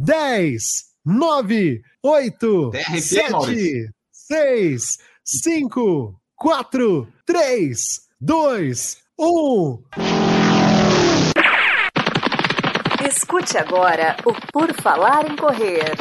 10, 9, 8, TRT, 7, Maurício. 6, 5, 4, 3, 2, 1. Escute agora o Por Falar em Correr.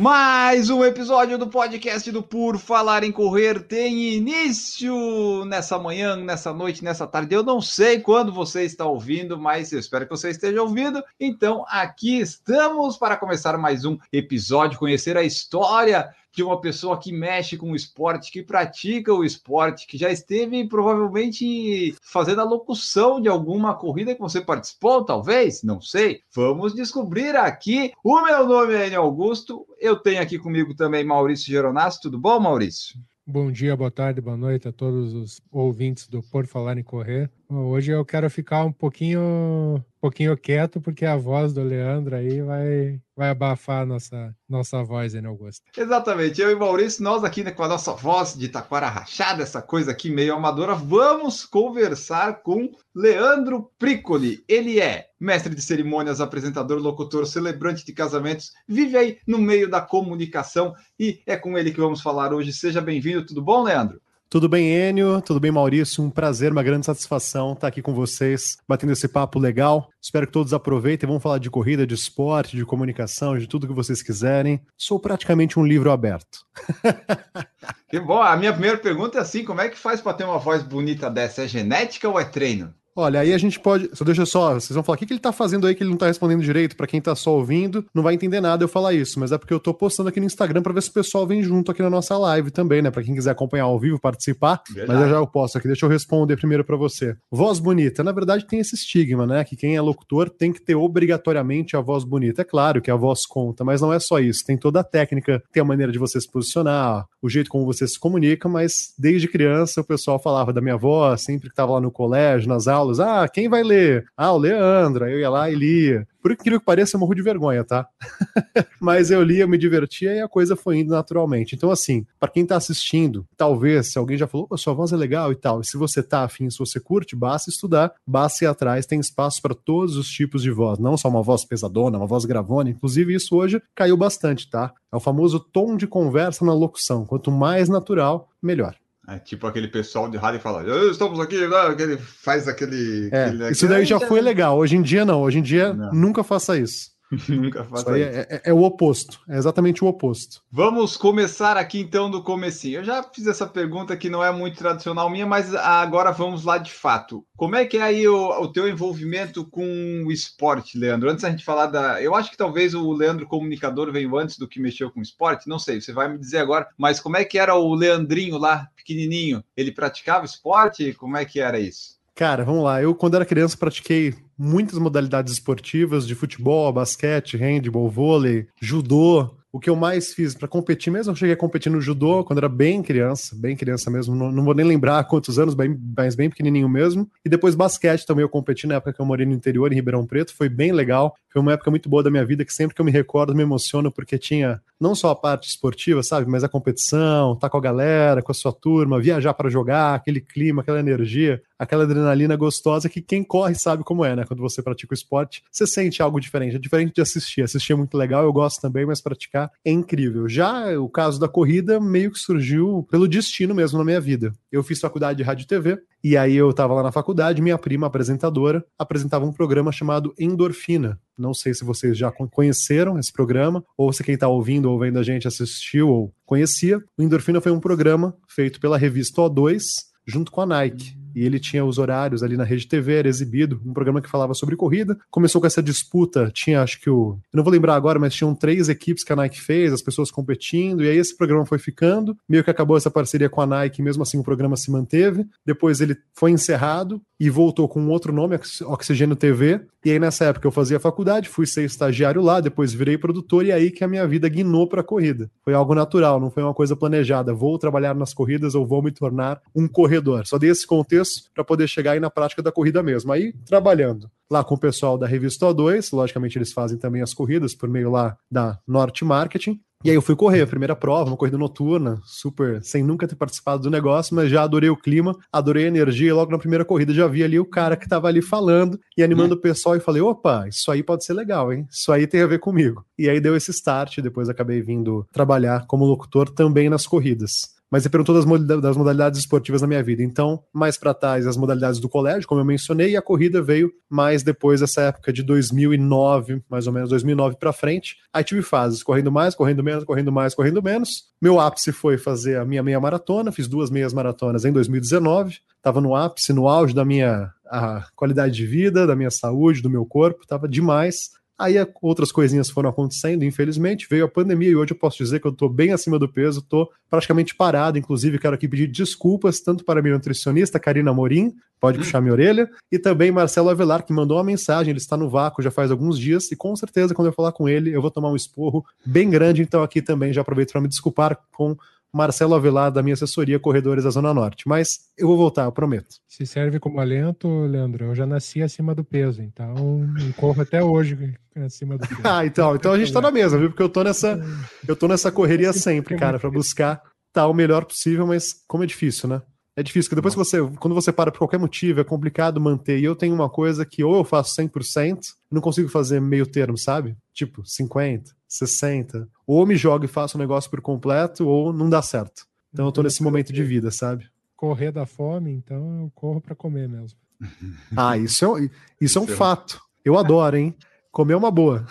Mais um episódio do podcast do Por Falar em Correr tem início nessa manhã, nessa noite, nessa tarde. Eu não sei quando você está ouvindo, mas eu espero que você esteja ouvindo. Então, aqui estamos para começar mais um episódio, conhecer a história de uma pessoa que mexe com o esporte, que pratica o esporte, que já esteve provavelmente fazendo a locução de alguma corrida que você participou, talvez, não sei. Vamos descobrir aqui. O meu nome é Enio Augusto, eu tenho aqui comigo também Maurício Geronasso. Tudo bom, Maurício? Bom dia, boa tarde, boa noite a todos os ouvintes do Por Falar em Correr. Hoje eu quero ficar um pouquinho, pouquinho quieto, porque a voz do Leandro aí vai, vai abafar a nossa, nossa voz, né, Augusto? Exatamente, eu e Maurício, nós aqui né, com a nossa voz de taquara rachada, essa coisa aqui meio amadora, vamos conversar com Leandro Pricoli. Ele é mestre de cerimônias, apresentador, locutor, celebrante de casamentos, vive aí no meio da comunicação e é com ele que vamos falar hoje. Seja bem-vindo, tudo bom, Leandro? Tudo bem, Enio? Tudo bem, Maurício? Um prazer, uma grande satisfação estar aqui com vocês, batendo esse papo legal. Espero que todos aproveitem. Vamos falar de corrida, de esporte, de comunicação, de tudo que vocês quiserem. Sou praticamente um livro aberto. Que bom. A minha primeira pergunta é assim: como é que faz para ter uma voz bonita dessa? É genética ou é treino? Olha, aí a gente pode. Só deixa só, vocês vão falar, o que, que ele tá fazendo aí que ele não tá respondendo direito? Pra quem tá só ouvindo, não vai entender nada eu falar isso, mas é porque eu tô postando aqui no Instagram pra ver se o pessoal vem junto aqui na nossa live também, né? Pra quem quiser acompanhar ao vivo, participar. Verdade. Mas eu já eu posto aqui, deixa eu responder primeiro pra você. Voz bonita, na verdade tem esse estigma, né? Que quem é locutor tem que ter obrigatoriamente a voz bonita. É claro que a voz conta, mas não é só isso. Tem toda a técnica, tem a maneira de você se posicionar, o jeito como você se comunica, mas desde criança o pessoal falava da minha voz, sempre que tava lá no colégio, nas aulas, ah, quem vai ler? Ah, o Leandro. Aí eu ia lá e lia. Por incrível que pareça, eu morro de vergonha, tá? Mas eu lia, me divertia e a coisa foi indo naturalmente. Então, assim, para quem tá assistindo, talvez, se alguém já falou, "Pô, sua voz é legal e tal, e se você tá afim, se você curte, basta estudar, basta ir atrás, tem espaço para todos os tipos de voz, não só uma voz pesadona, uma voz gravona. Inclusive, isso hoje caiu bastante, tá? É o famoso tom de conversa na locução. Quanto mais natural, melhor. É tipo aquele pessoal de rádio fala, "Ah, estamos aqui, né?" ele faz aquele. É, aquele- isso daí já foi legal. Hoje em dia, não. Hoje em dia, Não. nunca faça isso. Nunca faça aí isso. é, é- é o oposto. É exatamente o oposto. Vamos começar aqui então do comecinho. Eu já fiz essa pergunta que não é muito tradicional minha, mas agora vamos lá de fato. Como é que é aí o, o teu envolvimento com o esporte, Leandro? Antes da gente falar da... Eu acho que talvez o Leandro comunicador veio antes do que mexeu com esporte, não sei, você vai me dizer agora, mas como é que era o Leandrinho lá, pequenininho? Ele praticava esporte? Como é que era isso? Cara, vamos lá. Eu, quando era criança, pratiquei muitas modalidades esportivas de futebol, basquete, handball, vôlei, judô. O que eu mais fiz para competir mesmo, eu cheguei a competir no judô quando era bem criança, bem criança mesmo, não, não vou nem lembrar quantos anos, bem, mas bem pequenininho mesmo. E depois basquete também eu competi na época que eu morei no interior, em Ribeirão Preto, foi bem legal. Foi uma época muito boa da minha vida que sempre que eu me recordo me emociono porque tinha não só a parte esportiva, sabe, mas a competição, tá com a galera, com a sua turma, viajar para jogar, aquele clima, aquela energia, aquela adrenalina gostosa que quem corre sabe como é, né? Quando você pratica o esporte, você sente algo diferente. É diferente de assistir. Assistir é muito legal, eu gosto também, mas praticar é incrível. Já o caso da corrida meio que surgiu pelo destino mesmo na minha vida. Eu fiz faculdade de rádio e TV, e aí eu tava lá na faculdade, minha prima apresentadora apresentava um programa chamado Endorfina. Não sei se vocês já con- conheceram esse programa, ou se quem está ouvindo ou vendo a gente assistiu ou conhecia. O Endorfina foi um programa feito pela revista O2 junto com a Nike. E ele tinha os horários ali na Rede TV, era exibido, um programa que falava sobre corrida. Começou com essa disputa, tinha acho que o. Eu não vou lembrar agora, mas tinham três equipes que a Nike fez, as pessoas competindo, e aí esse programa foi ficando. Meio que acabou essa parceria com a Nike, mesmo assim o programa se manteve. Depois ele foi encerrado e voltou com outro nome, Ox- Oxigênio TV. E aí nessa época eu fazia faculdade, fui ser estagiário lá, depois virei produtor, e aí que a minha vida guinou para a corrida. Foi algo natural, não foi uma coisa planejada. Vou trabalhar nas corridas ou vou me tornar um corredor. Só dei esse contexto para poder chegar aí na prática da corrida mesmo. Aí, trabalhando lá com o pessoal da revista O2, logicamente eles fazem também as corridas por meio lá da Norte Marketing. E aí eu fui correr a primeira prova, uma corrida noturna, super, sem nunca ter participado do negócio, mas já adorei o clima, adorei a energia, e logo na primeira corrida já vi ali o cara que estava ali falando e animando o pessoal e falei, opa, isso aí pode ser legal, hein? Isso aí tem a ver comigo. E aí deu esse start, depois acabei vindo trabalhar como locutor também nas corridas mas você perguntou das, das modalidades esportivas na minha vida. Então, mais para trás, as modalidades do colégio, como eu mencionei, e a corrida veio mais depois dessa época de 2009, mais ou menos 2009 para frente. Aí tive fases, correndo mais, correndo menos, correndo mais, correndo menos. Meu ápice foi fazer a minha meia maratona, fiz duas meias maratonas em 2019. Estava no ápice, no auge da minha a qualidade de vida, da minha saúde, do meu corpo, estava demais. Aí outras coisinhas foram acontecendo, infelizmente, veio a pandemia e hoje eu posso dizer que eu estou bem acima do peso, estou praticamente parado, inclusive quero aqui pedir desculpas tanto para a minha nutricionista, Karina Morim, pode hum. puxar minha orelha, e também Marcelo Avelar, que mandou uma mensagem, ele está no vácuo já faz alguns dias, e com certeza quando eu falar com ele eu vou tomar um esporro bem grande, então aqui também já aproveito para me desculpar com Marcelo Avelar, da minha assessoria Corredores da Zona Norte. Mas eu vou voltar, eu prometo. Se serve como alento, Leandro, eu já nasci acima do peso, então corro até hoje acima do peso. ah, então, então a gente tá na mesa, viu? Porque eu tô nessa, eu tô nessa correria sempre, cara, para buscar tá o melhor possível, mas como é difícil, né? É difícil, porque depois que você, quando você para por qualquer motivo, é complicado manter. E eu tenho uma coisa que ou eu faço 100%, não consigo fazer meio termo, sabe? Tipo, 50, 60. Ou me jogo e faço o negócio por completo, ou não dá certo. Então eu tô nesse momento de vida, sabe? Correr da fome, então eu corro para comer mesmo. Ah, isso é, isso é um fato. Eu adoro, hein? Comer é uma boa.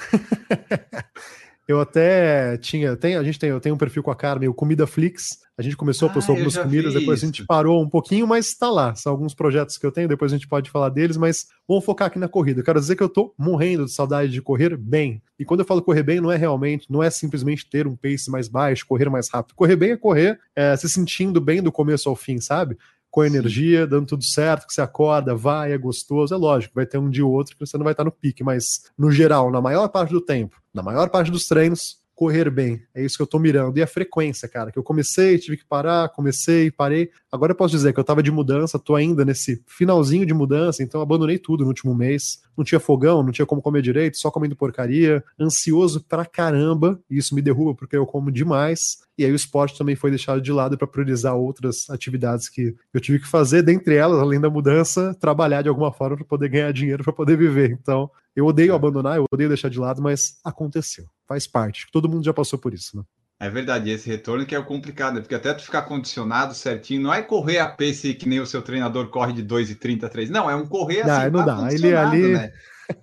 Eu até tinha, tem, a gente tem, eu tenho um perfil com a Carmen, o Comida Flix. A gente começou a postar ah, algumas comidas, depois a gente parou um pouquinho, mas está lá. São alguns projetos que eu tenho, depois a gente pode falar deles, mas vamos focar aqui na corrida. Eu quero dizer que eu tô morrendo de saudade de correr bem. E quando eu falo correr bem, não é realmente, não é simplesmente ter um pace mais baixo, correr mais rápido. Correr bem é correr é, se sentindo bem do começo ao fim, sabe? Com energia, dando tudo certo, que você acorda, vai, é gostoso. É lógico, vai ter um dia ou outro que você não vai estar no pique, mas no geral, na maior parte do tempo, na maior parte dos treinos, correr bem. É isso que eu tô mirando. E a frequência, cara, que eu comecei, tive que parar, comecei, parei. Agora eu posso dizer que eu tava de mudança, tô ainda nesse finalzinho de mudança, então abandonei tudo no último mês. Não tinha fogão, não tinha como comer direito, só comendo porcaria, ansioso pra caramba. E isso me derruba porque eu como demais. E aí o esporte também foi deixado de lado para priorizar outras atividades que eu tive que fazer, dentre elas, além da mudança, trabalhar de alguma forma para poder ganhar dinheiro para poder viver. Então, eu odeio abandonar, eu odeio deixar de lado, mas aconteceu faz parte. Todo mundo já passou por isso, né? É verdade, esse retorno que é o complicado, né? porque até tu ficar condicionado certinho, não é correr a pace que nem o seu treinador corre de 2,30, 3. Não, é um correr assim, não, não tá dá. Ele ali né?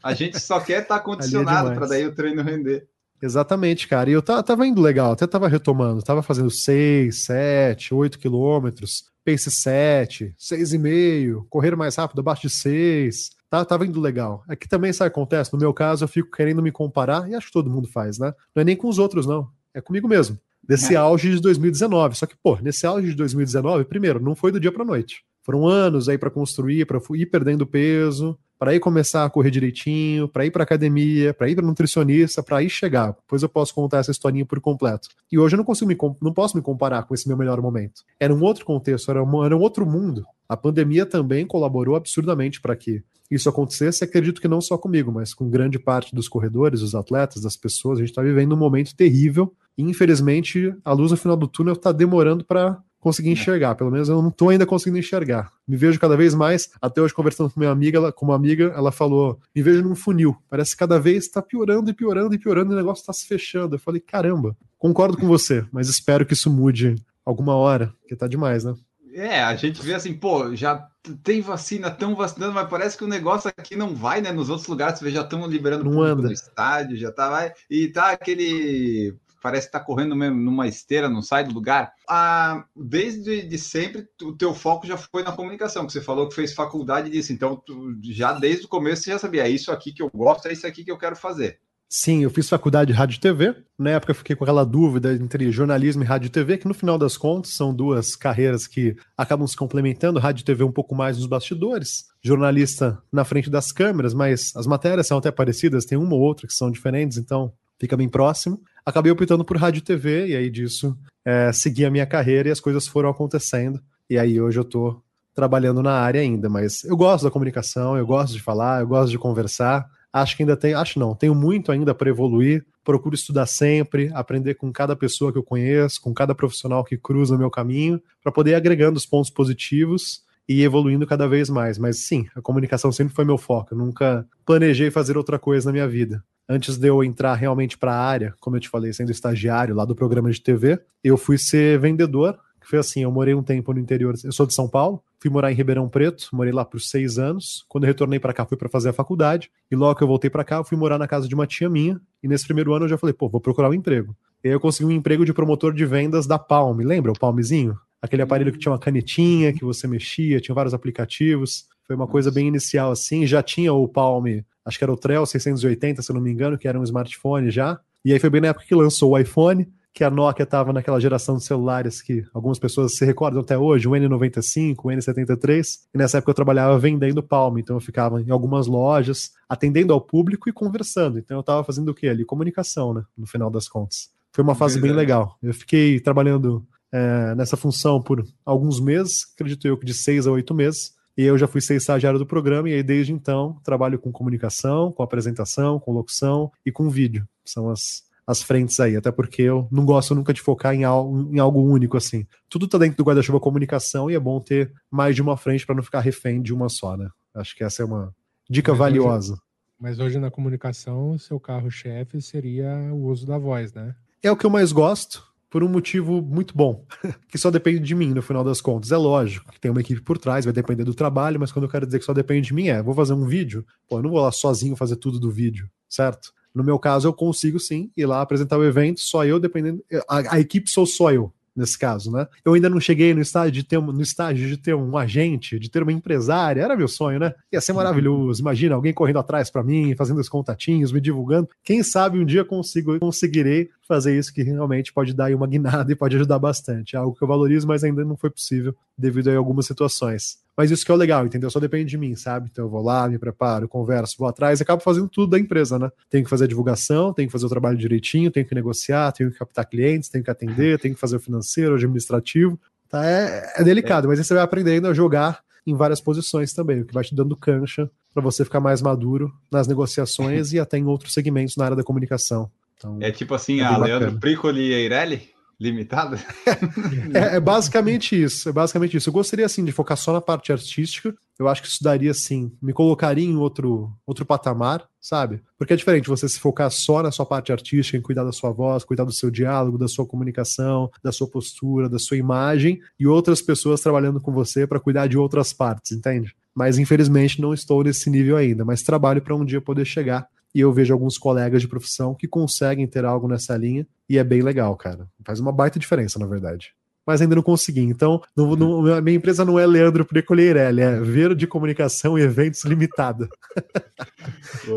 A gente só quer estar tá condicionado é para daí o treino render. Exatamente, cara. E eu tava indo legal, até tava retomando, tava fazendo 6, 7, 8 quilômetros, pace 7, 6,5, correr mais rápido abaixo de 6 tá, tava indo legal. Aqui também, sabe o que acontece? No meu caso, eu fico querendo me comparar, e acho que todo mundo faz, né? Não é nem com os outros, não. É comigo mesmo. Desse é. auge de 2019. Só que, pô, nesse auge de 2019, primeiro, não foi do dia pra noite. Foram anos aí para construir, para ir perdendo peso, para ir começar a correr direitinho, para ir para academia, para ir para nutricionista, para ir chegar. Depois eu posso contar essa historinha por completo. E hoje eu não consigo me, não posso me comparar com esse meu melhor momento. Era um outro contexto, era um, era um outro mundo. A pandemia também colaborou absurdamente para que isso acontecesse, acredito que não só comigo, mas com grande parte dos corredores, dos atletas, das pessoas. A gente está vivendo um momento terrível e, infelizmente, a luz no final do túnel está demorando para conseguir enxergar. Pelo menos eu não estou ainda conseguindo enxergar. Me vejo cada vez mais. Até hoje, conversando com minha amiga, ela, com uma amiga, ela falou: me vejo num funil. Parece que cada vez está piorando e piorando e piorando e o negócio está se fechando. Eu falei: caramba, concordo com você, mas espero que isso mude alguma hora, porque tá demais, né? É, a gente vê assim, pô, já tem vacina, tão vacinando, mas parece que o negócio aqui não vai, né? Nos outros lugares, você vê, já estão liberando não anda. no estádio, já tá, vai, e tá aquele parece que tá correndo numa esteira, não sai do lugar. Ah, desde de sempre, o teu foco já foi na comunicação, que você falou que fez faculdade disso. Então, tu, já desde o começo você já sabia, é isso aqui que eu gosto, é isso aqui que eu quero fazer. Sim, eu fiz faculdade de rádio e TV. Na época eu fiquei com aquela dúvida entre jornalismo e rádio e TV, que no final das contas são duas carreiras que acabam se complementando. Rádio e TV um pouco mais nos bastidores, jornalista na frente das câmeras, mas as matérias são até parecidas, tem uma ou outra que são diferentes, então fica bem próximo. Acabei optando por rádio e TV, e aí disso é, segui a minha carreira e as coisas foram acontecendo. E aí hoje eu tô trabalhando na área ainda, mas eu gosto da comunicação, eu gosto de falar, eu gosto de conversar. Acho que ainda tem, acho não, tenho muito ainda para evoluir. Procuro estudar sempre, aprender com cada pessoa que eu conheço, com cada profissional que cruza o meu caminho, para poder ir agregando os pontos positivos e evoluindo cada vez mais. Mas sim, a comunicação sempre foi meu foco. Eu nunca planejei fazer outra coisa na minha vida. Antes de eu entrar realmente para a área, como eu te falei, sendo estagiário lá do programa de TV, eu fui ser vendedor. Que foi assim, eu morei um tempo no interior. Eu sou de São Paulo, fui morar em Ribeirão Preto, morei lá por seis anos. Quando eu retornei para cá, fui para fazer a faculdade. E logo que eu voltei para cá, eu fui morar na casa de uma tia minha. E nesse primeiro ano eu já falei, pô, vou procurar um emprego. E aí eu consegui um emprego de promotor de vendas da Palme. Lembra o Palmezinho? Aquele aparelho que tinha uma canetinha que você mexia, tinha vários aplicativos. Foi uma coisa bem inicial assim. Já tinha o Palme, acho que era o Trell 680, se eu não me engano, que era um smartphone já. E aí foi bem na época que lançou o iPhone, que a Nokia estava naquela geração de celulares que algumas pessoas se recordam até hoje, o N95, o N73. E nessa época eu trabalhava vendendo Palme, então eu ficava em algumas lojas, atendendo ao público e conversando. Então eu estava fazendo o quê ali? Comunicação, né? No final das contas. Foi uma fase bem legal. Eu fiquei trabalhando é, nessa função por alguns meses, acredito eu que de seis a oito meses. E eu já fui ser estagiário do programa, e aí desde então trabalho com comunicação, com apresentação, com locução e com vídeo. São as, as frentes aí, até porque eu não gosto nunca de focar em algo, em algo único assim. Tudo tá dentro do guarda-chuva comunicação e é bom ter mais de uma frente para não ficar refém de uma só, né? Acho que essa é uma dica mas valiosa. Hoje, mas hoje na comunicação, seu carro-chefe seria o uso da voz, né? É o que eu mais gosto por um motivo muito bom, que só depende de mim no final das contas. É lógico que tem uma equipe por trás, vai depender do trabalho, mas quando eu quero dizer que só depende de mim, é, vou fazer um vídeo, pô, eu não vou lá sozinho fazer tudo do vídeo, certo? No meu caso, eu consigo sim ir lá apresentar o evento, só eu, dependendo. A, a equipe sou só eu nesse caso, né? Eu ainda não cheguei no estágio de ter, no estágio de ter um agente, de ter uma empresária, era meu sonho, né? Ia ser maravilhoso. Imagina alguém correndo atrás para mim, fazendo os contatinhos, me divulgando. Quem sabe um dia consigo, conseguirei fazer isso que realmente pode dar uma guinada e pode ajudar bastante. É algo que eu valorizo, mas ainda não foi possível devido a algumas situações. Mas isso que é o legal, entendeu? Só depende de mim, sabe? Então eu vou lá, me preparo, converso, vou atrás e acabo fazendo tudo da empresa, né? Tenho que fazer a divulgação, tenho que fazer o trabalho direitinho, tenho que negociar, tenho que captar clientes, tenho que atender, tenho que fazer o financeiro, o administrativo. Tá? É, é delicado, mas aí você vai aprendendo a jogar em várias posições também, o que vai te dando cancha para você ficar mais maduro nas negociações e até em outros segmentos na área da comunicação. Então, é tipo assim, é a Leandro Pricoli e Eireli? limitada? é, é, basicamente isso, é basicamente isso. Eu gostaria, assim, de focar só na parte artística. Eu acho que isso daria, assim, me colocaria em outro, outro patamar, sabe? Porque é diferente você se focar só na sua parte artística, em cuidar da sua voz, cuidar do seu diálogo, da sua comunicação, da sua postura, da sua imagem, e outras pessoas trabalhando com você para cuidar de outras partes, entende? Mas infelizmente não estou nesse nível ainda, mas trabalho para um dia poder chegar e eu vejo alguns colegas de profissão que conseguem ter algo nessa linha e é bem legal, cara. Faz uma baita diferença, na verdade. Mas ainda não consegui. Então, não, não, a minha empresa não é Leandro Precolheirelli, é Verde Comunicação e Eventos Limitada.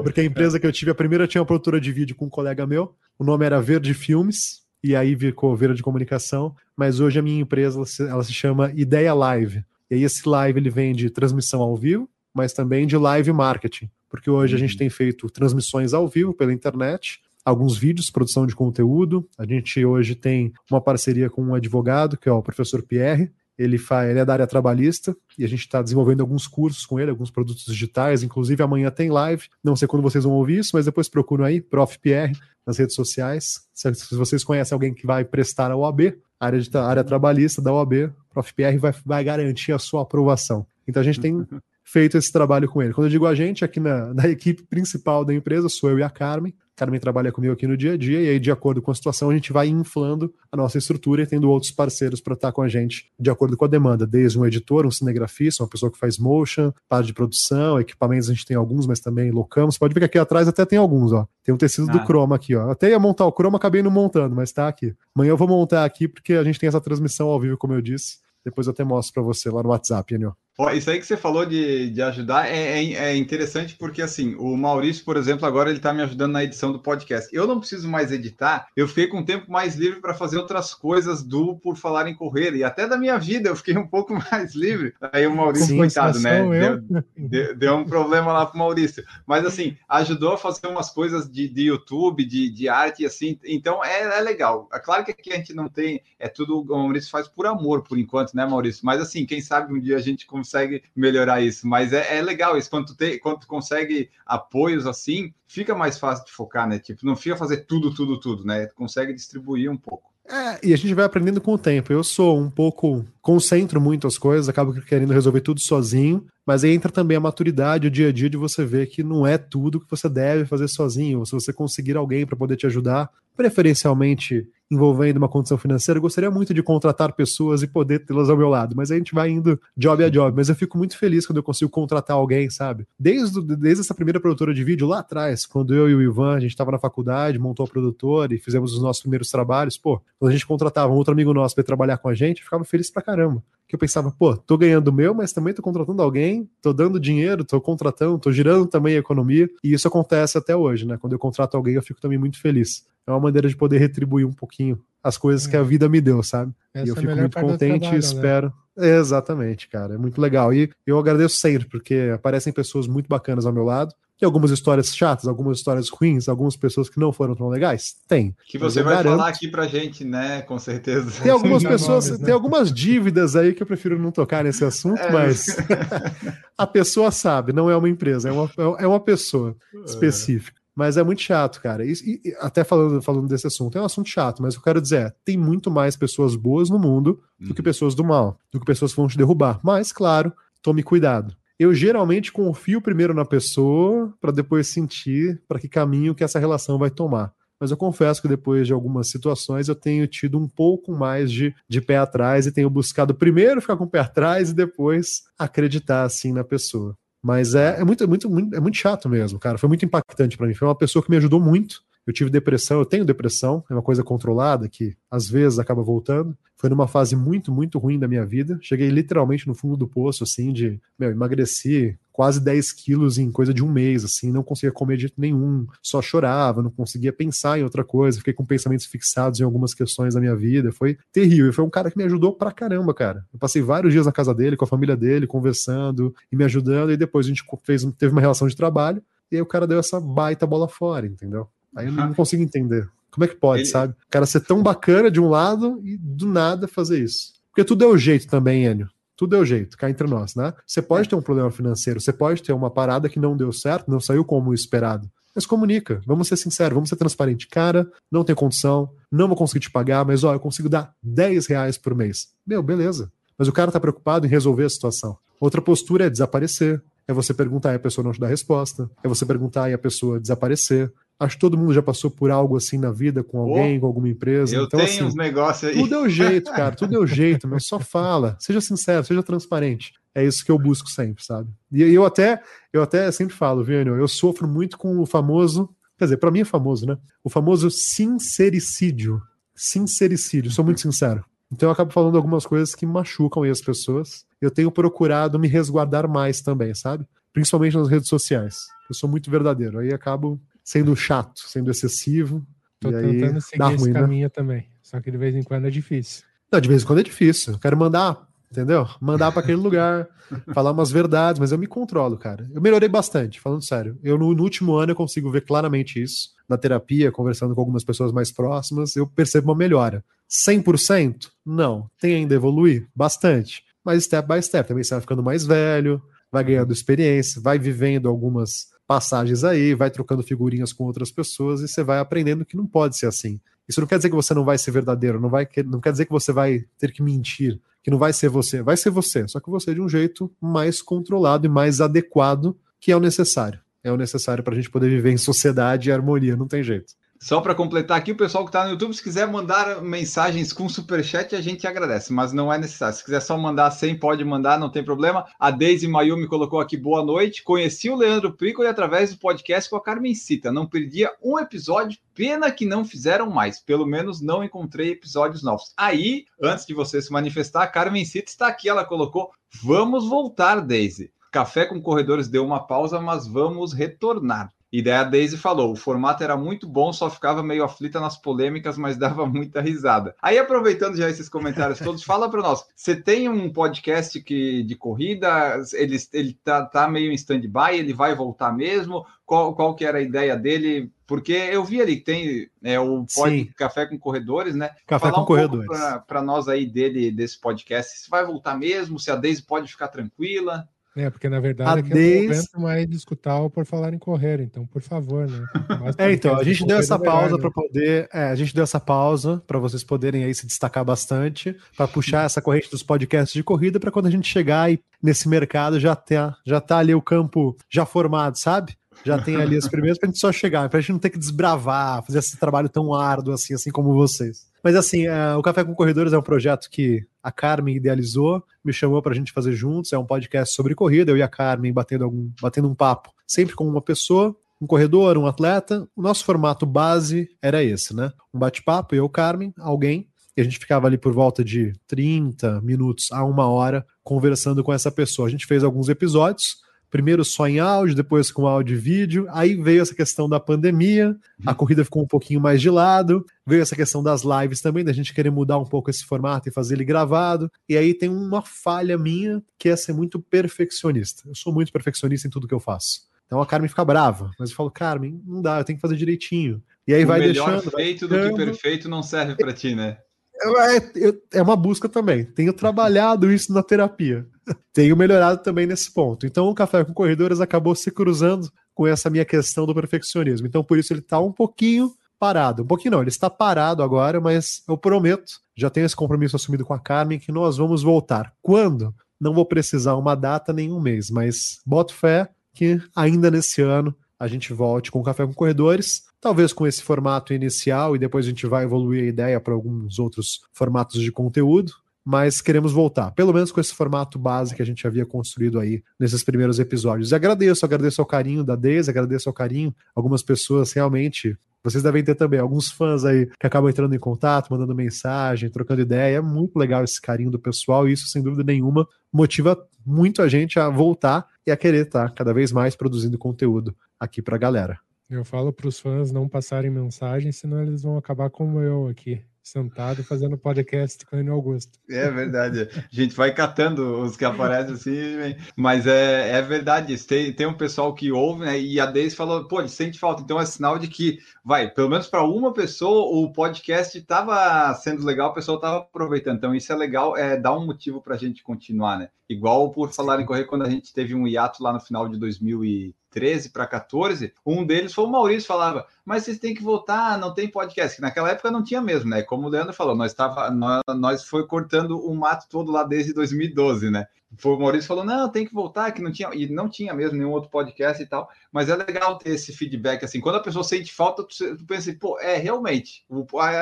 Porque a empresa que eu tive, a primeira tinha uma produtora de vídeo com um colega meu, o nome era Verde Filmes, e aí ficou Verde Comunicação, mas hoje a minha empresa ela se, ela se chama Ideia Live. E aí esse live ele vem de transmissão ao vivo, mas também de live marketing porque hoje a gente uhum. tem feito transmissões ao vivo pela internet, alguns vídeos, produção de conteúdo. A gente hoje tem uma parceria com um advogado, que é o professor Pierre. Ele, faz, ele é da área trabalhista e a gente está desenvolvendo alguns cursos com ele, alguns produtos digitais. Inclusive, amanhã tem live. Não sei quando vocês vão ouvir isso, mas depois procuram aí, Prof. Pierre, nas redes sociais. Se, se vocês conhecem alguém que vai prestar a OAB, área, de, área trabalhista da OAB, Prof. Pierre vai, vai garantir a sua aprovação. Então a gente tem feito esse trabalho com ele. Quando eu digo a gente, aqui na, na equipe principal da empresa, sou eu e a Carmen. A Carmen trabalha comigo aqui no dia a dia, e aí, de acordo com a situação, a gente vai inflando a nossa estrutura e tendo outros parceiros para estar com a gente de acordo com a demanda, desde um editor, um cinegrafista, uma pessoa que faz motion, parte de produção, equipamentos a gente tem alguns, mas também locamos. Pode ver que aqui atrás até tem alguns, ó. Tem um tecido ah. do Chroma aqui, ó. Até ia montar o Chroma, acabei não montando, mas tá aqui. Amanhã eu vou montar aqui porque a gente tem essa transmissão ao vivo, como eu disse. Depois eu até mostro para você lá no WhatsApp, Enio. Isso aí que você falou de, de ajudar é, é, é, interessante porque, assim, o Maurício, por exemplo, agora ele está me ajudando na edição do podcast. Eu não preciso mais editar, eu fiquei com tempo mais livre para fazer outras coisas do Por Falar em Correr e até da minha vida eu fiquei um pouco mais livre. Aí o Maurício, Sim, coitado, né? Deu, deu, deu, um problema lá para o Maurício. Mas, assim, ajudou a fazer umas coisas de, de YouTube, de, de arte, assim. Então, é, é legal. É claro que aqui a gente não tem, é tudo, o Maurício faz por amor, por enquanto, né, Maurício? Mas, assim, quem sabe um dia a gente consegue consegue melhorar isso. Mas é, é legal isso, quando tu, tem, quando tu consegue apoios assim, fica mais fácil de focar, né? Tipo, não fica fazer tudo, tudo, tudo, né? Tu consegue distribuir um pouco. É, e a gente vai aprendendo com o tempo. Eu sou um pouco. concentro muito as coisas, acabo querendo resolver tudo sozinho, mas aí entra também a maturidade, o dia a dia de você ver que não é tudo que você deve fazer sozinho. Se você conseguir alguém para poder te ajudar, preferencialmente envolvendo uma condição financeira, eu gostaria muito de contratar pessoas e poder tê-las ao meu lado, mas a gente vai indo job a job. Mas eu fico muito feliz quando eu consigo contratar alguém, sabe? Desde, desde essa primeira produtora de vídeo lá atrás, quando eu e o Ivan, a gente estava na faculdade, montou a produtora e fizemos os nossos primeiros trabalhos, pô, quando a gente contratava um outro amigo nosso para trabalhar com a gente, eu ficava feliz pra caramba. Que eu pensava, pô, tô ganhando o meu, mas também tô contratando alguém, tô dando dinheiro, tô contratando, tô girando também a economia, e isso acontece até hoje, né? Quando eu contrato alguém, eu fico também muito feliz é uma maneira de poder retribuir um pouquinho as coisas é. que a vida me deu, sabe? Essa e eu é fico muito contente trabalho, e né? espero. Né? Exatamente, cara. É muito legal. E eu agradeço sempre, porque aparecem pessoas muito bacanas ao meu lado. Tem algumas histórias chatas, algumas histórias ruins, algumas pessoas que não foram tão legais? Tem. Que você vai garanto. falar aqui pra gente, né? Com certeza. Tem algumas pessoas, nomes, né? tem algumas dívidas aí que eu prefiro não tocar nesse assunto, é. mas a pessoa sabe, não é uma empresa, é uma, é uma pessoa é. específica. Mas é muito chato, cara. E, e, até falando, falando desse assunto, é um assunto chato, mas o que eu quero dizer é: tem muito mais pessoas boas no mundo do que uhum. pessoas do mal, do que pessoas que vão te derrubar. Mas, claro, tome cuidado. Eu geralmente confio primeiro na pessoa para depois sentir para que caminho que essa relação vai tomar. Mas eu confesso que depois de algumas situações eu tenho tido um pouco mais de, de pé atrás e tenho buscado primeiro ficar com o pé atrás e depois acreditar assim na pessoa. Mas é, é muito, muito, muito, é muito chato mesmo, cara. Foi muito impactante para mim. Foi uma pessoa que me ajudou muito. Eu tive depressão, eu tenho depressão, é uma coisa controlada que às vezes acaba voltando. Foi numa fase muito, muito ruim da minha vida. Cheguei literalmente no fundo do poço, assim, de, meu, emagreci quase 10 quilos em coisa de um mês, assim, não conseguia comer de jeito nenhum, só chorava, não conseguia pensar em outra coisa, fiquei com pensamentos fixados em algumas questões da minha vida, foi terrível. Foi um cara que me ajudou pra caramba, cara. Eu passei vários dias na casa dele, com a família dele, conversando e me ajudando, e depois a gente fez, teve uma relação de trabalho, e aí o cara deu essa baita bola fora, entendeu? Aí eu não consigo entender. Como é que pode, Ele... sabe? O cara ser tão bacana de um lado e do nada fazer isso. Porque tudo é o jeito também, Enio. Tudo é o jeito, cá entre nós, né? Você pode é. ter um problema financeiro, você pode ter uma parada que não deu certo, não saiu como esperado. Mas comunica, vamos ser sinceros, vamos ser transparentes. Cara, não tem condição, não vou conseguir te pagar, mas ó, eu consigo dar 10 reais por mês. Meu, beleza. Mas o cara tá preocupado em resolver a situação. Outra postura é desaparecer. É você perguntar e a pessoa não te dá resposta. É você perguntar e a pessoa desaparecer. Acho que todo mundo já passou por algo assim na vida, com alguém, oh, com alguma empresa. Eu então, tenho assim, uns negócios aí. Tudo é o jeito, cara. Tudo é o jeito, meu. Só fala. Seja sincero, seja transparente. É isso que eu busco sempre, sabe? E eu até, eu até sempre falo, Vianney, eu sofro muito com o famoso. Quer dizer, para mim é famoso, né? O famoso sincericídio. Sincericídio, sou muito sincero. Então eu acabo falando algumas coisas que machucam aí as pessoas. Eu tenho procurado me resguardar mais também, sabe? Principalmente nas redes sociais. Eu sou muito verdadeiro. Aí acabo sendo chato, sendo excessivo. Tô tentando seguir ruim, esse né? caminho né? também. Só que de vez em quando é difícil. Não, de vez em quando é difícil. Eu quero mandar, entendeu? Mandar para aquele lugar, falar umas verdades, mas eu me controlo, cara. Eu melhorei bastante, falando sério. Eu no, no, último ano eu consigo ver claramente isso. Na terapia, conversando com algumas pessoas mais próximas, eu percebo uma melhora. 100%? Não. Tem ainda evoluir? Bastante. Mas step by step. Também você vai ficando mais velho, vai ganhando experiência, vai vivendo algumas passagens aí, vai trocando figurinhas com outras pessoas e você vai aprendendo que não pode ser assim. Isso não quer dizer que você não vai ser verdadeiro, não, vai, não quer dizer que você vai ter que mentir, que não vai ser você. Vai ser você, só que você de um jeito mais controlado e mais adequado que é o necessário. É o necessário para a gente poder viver em sociedade e harmonia, não tem jeito. Só para completar aqui, o pessoal que está no YouTube, se quiser mandar mensagens com superchat, a gente agradece, mas não é necessário. Se quiser só mandar sem, pode mandar, não tem problema. A Deise Mayumi colocou aqui boa noite. Conheci o Leandro Piccoli através do podcast com a Carmen Cita. Não perdia um episódio, pena que não fizeram mais. Pelo menos não encontrei episódios novos. Aí, antes de você se manifestar, a Carmen Cita está aqui. Ela colocou: Vamos voltar, Deise. Café com Corredores deu uma pausa, mas vamos retornar. E daí a Daisy falou: o formato era muito bom, só ficava meio aflita nas polêmicas, mas dava muita risada. Aí, aproveitando já esses comentários todos, fala para nós: você tem um podcast que, de corrida? Ele, ele tá, tá meio em stand-by, ele vai voltar mesmo? Qual, qual que era a ideia dele? Porque eu vi ali que tem é, o pod, Café com Corredores, né? Café Falar com um Corredores. Para nós aí dele, desse podcast, se vai voltar mesmo, se a Deise pode ficar tranquila. É, porque na verdade a é eu não aguento mais escutar o por falar em correr, então, por favor, né? é, então, a gente deu essa pausa né? para poder. É, a gente deu essa pausa para vocês poderem aí se destacar bastante, para puxar essa corrente dos podcasts de corrida, para quando a gente chegar e nesse mercado já tá, já tá ali o campo já formado, sabe? Já tem ali as primeiras pra gente só chegar, pra gente não ter que desbravar, fazer esse trabalho tão árduo assim, assim como vocês. Mas assim, uh, o Café com Corredores é um projeto que a Carmen idealizou, me chamou para a gente fazer juntos. É um podcast sobre corrida, eu e a Carmen batendo, algum, batendo um papo, sempre com uma pessoa, um corredor, um atleta. O nosso formato base era esse, né? Um bate-papo, eu, Carmen, alguém. E a gente ficava ali por volta de 30 minutos a uma hora conversando com essa pessoa. A gente fez alguns episódios primeiro só em áudio, depois com áudio e vídeo. Aí veio essa questão da pandemia, a corrida ficou um pouquinho mais de lado. Veio essa questão das lives também, da gente querer mudar um pouco esse formato e fazer ele gravado. E aí tem uma falha minha, que é ser muito perfeccionista. Eu sou muito perfeccionista em tudo que eu faço. Então a Carmen fica brava, mas eu falo, Carmen, não dá, eu tenho que fazer direitinho. E aí o vai melhor deixando. feito do que perfeito não serve para ti, né? É, é uma busca também. Tenho trabalhado isso na terapia. Tenho melhorado também nesse ponto. Então, o Café com Corredores acabou se cruzando com essa minha questão do perfeccionismo. Então, por isso, ele está um pouquinho parado. Um pouquinho não, ele está parado agora, mas eu prometo, já tenho esse compromisso assumido com a Carmen, que nós vamos voltar. Quando? Não vou precisar uma data nem um mês, mas boto fé que ainda nesse ano a gente volte com o Café com Corredores talvez com esse formato inicial e depois a gente vai evoluir a ideia para alguns outros formatos de conteúdo, mas queremos voltar, pelo menos com esse formato base que a gente havia construído aí nesses primeiros episódios. E agradeço, agradeço ao carinho da Deise, agradeço ao carinho, algumas pessoas realmente vocês devem ter também alguns fãs aí que acabam entrando em contato, mandando mensagem, trocando ideia. É muito legal esse carinho do pessoal e isso, sem dúvida nenhuma, motiva muito a gente a voltar e a querer estar cada vez mais produzindo conteúdo aqui para a galera. Eu falo para os fãs não passarem mensagem, senão eles vão acabar como eu aqui, sentado fazendo podcast com o Enio Augusto. É verdade. A gente vai catando os que aparecem assim, mas é, é verdade. Tem, tem um pessoal que ouve, né? E a Deise falou, pô, ele sente falta. Então é sinal de que, vai, pelo menos para uma pessoa, o podcast estava sendo legal, a pessoa estava aproveitando. Então isso é legal, é dar um motivo para a gente continuar, né? Igual por falar em correr, quando a gente teve um hiato lá no final de 2000 e 13 para 14, um deles foi o Maurício, falava, mas vocês têm que voltar, não tem podcast, que naquela época não tinha mesmo, né? Como o Leandro falou, nós estava nós, nós foi cortando o mato todo lá desde 2012, né? O Maurício falou, não, tem que voltar, que não tinha, e não tinha mesmo nenhum outro podcast e tal, mas é legal ter esse feedback, assim, quando a pessoa sente falta, tu, tu pensa assim, pô, é, realmente,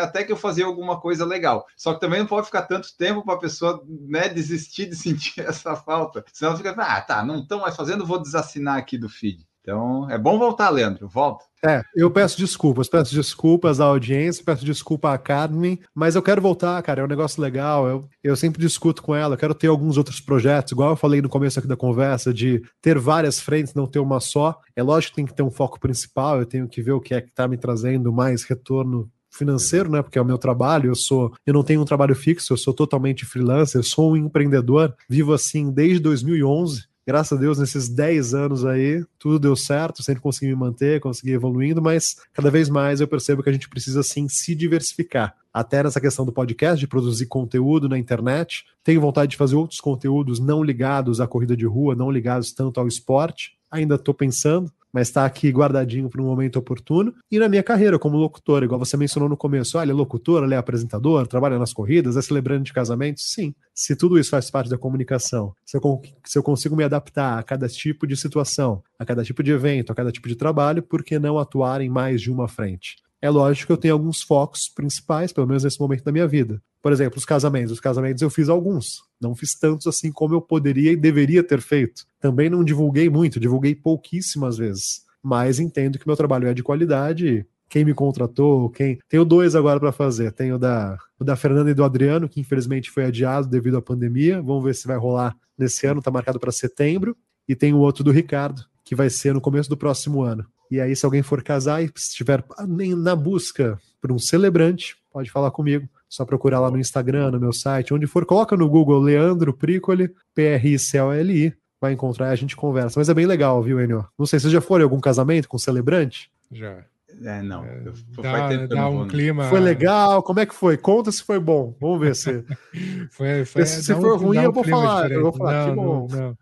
até que eu fazia alguma coisa legal, só que também não pode ficar tanto tempo para a pessoa, né, desistir de sentir essa falta, senão fica, ah, tá, não estão mais fazendo, vou desassinar aqui do feed. Então, é bom voltar, Leandro. Volta. É, eu peço desculpas, peço desculpas à audiência, peço desculpa à Carmen, mas eu quero voltar, cara, é um negócio legal, eu, eu sempre discuto com ela, eu quero ter alguns outros projetos, igual eu falei no começo aqui da conversa, de ter várias frentes, não ter uma só. É lógico que tem que ter um foco principal, eu tenho que ver o que é que está me trazendo mais retorno financeiro, né? Porque é o meu trabalho, eu sou, eu não tenho um trabalho fixo, eu sou totalmente freelancer, eu sou um empreendedor, vivo assim desde 2011 graças a Deus, nesses 10 anos aí, tudo deu certo, sempre consegui me manter, consegui evoluindo, mas cada vez mais eu percebo que a gente precisa sim se diversificar. Até nessa questão do podcast, de produzir conteúdo na internet. Tenho vontade de fazer outros conteúdos não ligados à corrida de rua, não ligados tanto ao esporte. Ainda estou pensando, mas está aqui guardadinho para um momento oportuno. E na minha carreira como locutor, igual você mencionou no começo, olha, é locutor, ele é apresentador, trabalha nas corridas, é celebrante de casamentos. Sim, se tudo isso faz parte da comunicação, se eu, se eu consigo me adaptar a cada tipo de situação, a cada tipo de evento, a cada tipo de trabalho, por que não atuar em mais de uma frente? É lógico que eu tenho alguns focos principais, pelo menos nesse momento da minha vida. Por exemplo, os casamentos. Os casamentos eu fiz alguns. Não fiz tantos assim como eu poderia e deveria ter feito. Também não divulguei muito, divulguei pouquíssimas vezes. Mas entendo que meu trabalho é de qualidade. Quem me contratou, quem. Tenho dois agora para fazer. Tenho da, o da Fernanda e do Adriano, que infelizmente foi adiado devido à pandemia. Vamos ver se vai rolar nesse ano, está marcado para setembro. E tem o outro do Ricardo, que vai ser no começo do próximo ano. E aí, se alguém for casar e estiver na busca por um celebrante, pode falar comigo. Só procurar lá no Instagram, no meu site, onde for, coloca no Google Leandro Pricoli, P-R-I-C-O-L-I, vai encontrar e a gente conversa. Mas é bem legal, viu, Enio? Não sei, vocês já foram em algum casamento com celebrante? Já. É, não. É, dá tempo que eu dá não um né? clima. Foi legal? Como é que foi? Conta se foi bom. Vamos ver se. Foi, foi, Se- se dá for ruim, dá eu vou falar, eu vou falar, que não, bom. não, não.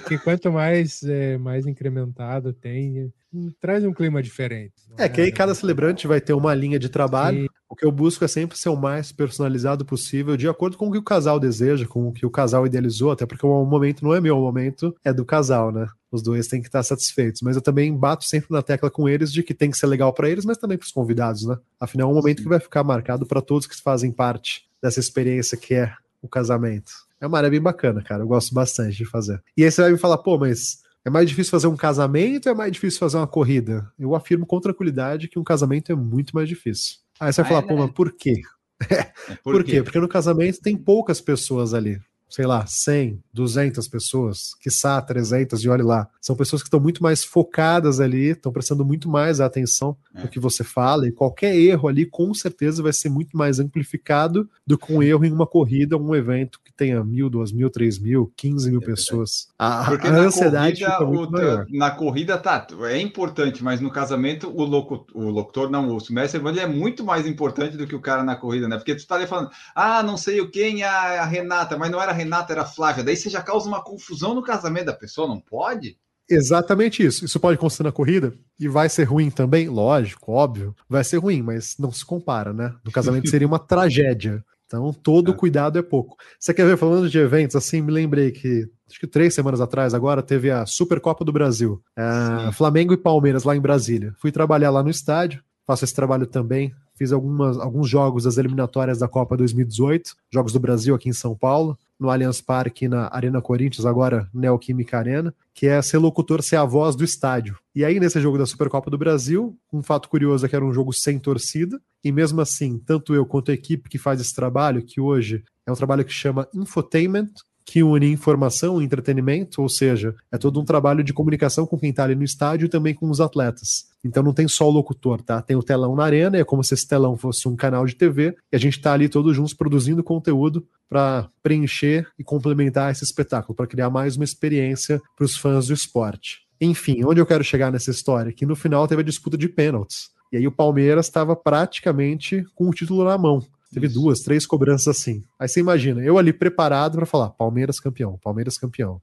Porque quanto mais, é, mais incrementado tem, traz um clima diferente. não É que aí cada celebrante vai ter uma linha de trabalho. Sim. O que eu busco é sempre ser o mais personalizado possível, de acordo com o que o casal deseja, com o que o casal idealizou, até porque o momento não é meu, o momento é do casal, né? Os dois têm que estar satisfeitos. Mas eu também bato sempre na tecla com eles de que tem que ser legal para eles, mas também para os convidados, né? Afinal, é um momento que vai ficar marcado para todos que fazem parte dessa experiência que é o casamento. É uma área bem bacana, cara. Eu gosto bastante de fazer. E aí você vai me falar, pô, mas é mais difícil fazer um casamento ou é mais difícil fazer uma corrida? Eu afirmo com tranquilidade que um casamento é muito mais difícil. Aí você vai Ah, falar, é, pô, mas por quê? É, Por, quê? Porque no casamento tem poucas pessoas ali. Sei lá, 100, 200 pessoas, quiçá 300, e olhe lá. São pessoas que estão muito mais focadas ali, estão prestando muito mais atenção É. no que você fala, e qualquer erro ali, com certeza, vai ser muito mais amplificado do que um erro em uma corrida, um evento tenha mil, duas mil, três mil, quinze mil É pessoas. A, Porque a na ansiedade corrida, fica muito o- maior. na corrida tá, é importante, mas no casamento o, locu, o locutor, não, o mestre ele é muito mais importante do que o cara na corrida, né? Porque tu tá ali falando, ah, não sei o quem, a, a Renata, mas não era a Renata, era a Flávia. Daí você já causa uma confusão no casamento da pessoa, não pode? Exatamente isso. Isso pode acontecer na corrida e vai ser ruim também, lógico, óbvio. Vai ser ruim, mas não se compara, né? No casamento seria uma tragédia. Então, todo É. cuidado é pouco. Você quer ver, falando de eventos, assim, me lembrei que, acho que três semanas atrás, agora, teve a Supercopa do Brasil. É. Flamengo e Palmeiras, lá em Brasília. Fui trabalhar lá no estádio, faço esse trabalho também. Fiz algumas, alguns jogos das eliminatórias da Copa 2018, Jogos do Brasil aqui em São Paulo, no Allianz Parque, na Arena Corinthians, agora Neoquímica Arena, que é ser locutor, ser a voz do estádio. E aí, nesse jogo da Supercopa do Brasil, um fato curioso é que era um jogo sem torcida, e mesmo assim, tanto eu quanto a equipe que faz esse trabalho, que hoje é um trabalho que chama Infotainment, que une informação e entretenimento, ou seja, é todo um trabalho de comunicação com quem está ali no estádio e também com os atletas. Então não tem só o locutor, tá? Tem o telão na arena, é como se esse telão fosse um canal de TV, e a gente está ali todos juntos produzindo conteúdo para preencher e complementar esse espetáculo, para criar mais uma experiência para os fãs do esporte. Enfim, onde eu quero chegar nessa história? Que no final teve a disputa de pênaltis. E aí o Palmeiras estava praticamente com o título na mão. Teve Isso. duas, três cobranças assim. Aí você imagina, eu ali preparado para falar Palmeiras campeão, Palmeiras campeão.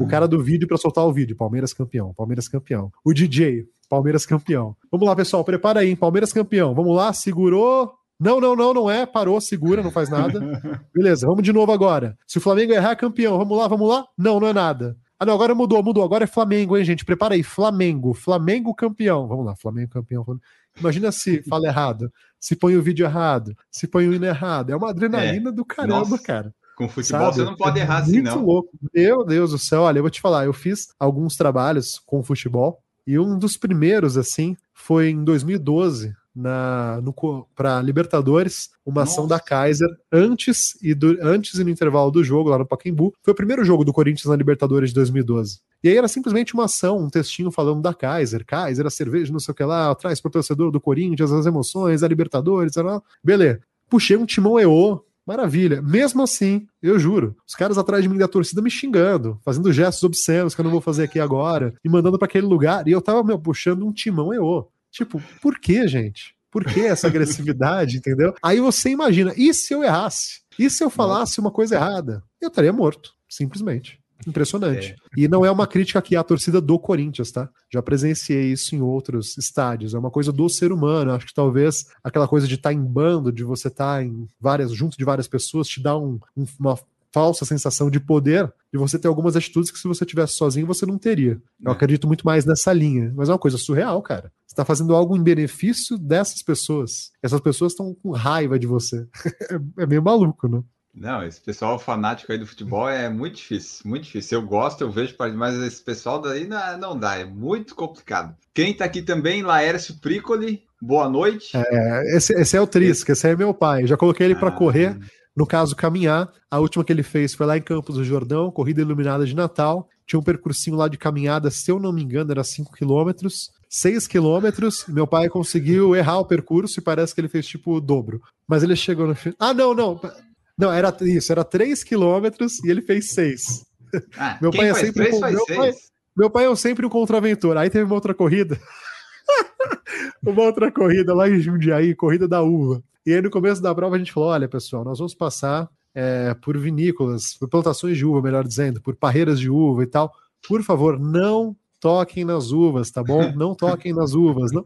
O cara do vídeo para soltar o vídeo, Palmeiras campeão, Palmeiras campeão. O DJ, Palmeiras campeão. Vamos lá, pessoal, prepara aí? Palmeiras campeão. Vamos lá, segurou. Não, não, não, não é. Parou, segura, não faz nada. Beleza, vamos de novo agora. Se o Flamengo errar, campeão. Vamos lá, vamos lá. Não, não é nada. Ah, não, agora mudou, mudou. Agora é Flamengo, hein, gente? Prepara aí. Flamengo, Flamengo campeão. Vamos lá, Flamengo campeão. Flamengo- Imagina se fala errado, se põe o vídeo errado, se põe o hino errado. É uma adrenalina do caramba, Nossa. cara. Com futebol Sabe? você não pode É errar assim, muito não. louco. Meu Deus do céu, olha, eu vou te falar, eu fiz alguns trabalhos com futebol e um dos primeiros, assim, foi em 2012, na, para Libertadores, uma ação Nossa. da Kaiser, antes e, do, antes e no intervalo do jogo, lá no Pacaembu. Foi o primeiro jogo do Corinthians na Libertadores de 2012. E aí era simplesmente uma ação, um textinho falando da Kaiser, Kaiser, a cerveja, não sei o que lá, traz pro torcedor do Corinthians as emoções, a Libertadores, lá. beleza. Puxei um timão EO, Maravilha. Mesmo assim, eu juro, os caras atrás de mim da torcida me xingando, fazendo gestos obscenos que eu não vou fazer aqui agora, me mandando para aquele lugar, e eu tava meu, puxando um timão EO. Tipo, por que, gente? Por que essa agressividade, entendeu? Aí você imagina, e se eu errasse? E se eu falasse uma coisa errada? Eu estaria morto, simplesmente. Impressionante. E não é uma crítica aqui à torcida do Corinthians, tá? Já presenciei isso em outros estádios. É uma coisa do ser humano. Acho que talvez aquela coisa de estar em bando, de você estar em várias, junto de várias pessoas, te dá um, um, uma falsa sensação de poder, de você ter algumas atitudes que se você tivesse sozinho você não teria. Eu É. acredito muito mais nessa linha. Mas é uma coisa surreal, cara. Você está fazendo algo em benefício dessas pessoas. Essas pessoas estão com raiva de você. é, é meio maluco, né? Não, esse pessoal fanático aí do futebol é muito difícil, muito difícil. Eu gosto, eu vejo, mas esse pessoal daí não, não dá, é muito complicado. Quem tá aqui também, Laércio Pricoli, boa noite. É, esse, esse é o Trisca, esse é meu pai. Já coloquei ele para Ah, correr. No caso, caminhar. A última que ele fez foi lá em Campos do Jordão, corrida iluminada de Natal. Tinha um percursinho lá de caminhada, se eu não me engano, era 5 quilômetros. 6 quilômetros. Meu pai conseguiu errar o percurso e parece que ele fez tipo o dobro. Mas ele chegou no final. Ah, não, não. Não, era isso, era 3 quilômetros e ele fez 6. Ah, meu quem pai é sempre três, com- faz meu pai- Meu pai é sempre um contraventor. Aí teve uma outra corrida Uma outra corrida lá em Jundiaí, corrida da uva. E aí no começo da prova a gente falou: olha, pessoal, nós vamos passar é, por vinícolas, por plantações de uva, melhor dizendo, por parreiras de uva e tal. Por favor, não toquem nas uvas, tá bom? Não toquem nas uvas. Não...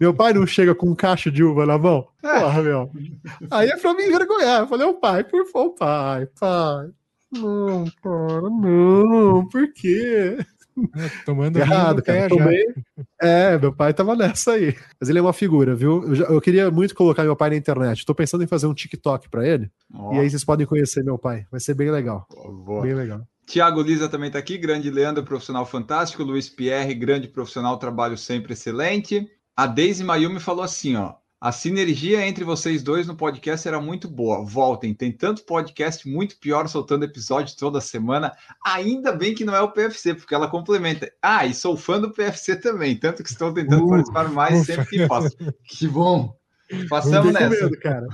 Meu pai não chega com um cacho de uva na mão. Porra, meu. Aí é pra me envergonhar. Eu falei, ô pai, por favor, pai, pai. Não, cara, não, por quê? Tomando Errado, cara. Tomei... É, meu pai tava nessa aí. Mas ele é uma figura, viu? Eu, já, eu queria muito colocar meu pai na internet. Tô pensando em fazer um TikTok para ele. Oh. E aí vocês podem conhecer meu pai. Vai ser bem legal. Oh, bem legal. Tiago Lisa também está aqui, grande Leandro, profissional fantástico. Luiz Pierre, grande profissional, trabalho sempre excelente. A Deise Mayumi falou assim, ó. A sinergia entre vocês dois no podcast era muito boa. Voltem, tem tanto podcast muito pior soltando episódios toda semana. Ainda bem que não é o PFC, porque ela complementa. Ah, e sou fã do PFC também, tanto que estou tentando uh, participar mais sempre que posso. Que bom. Passamos nessa. Medo, cara.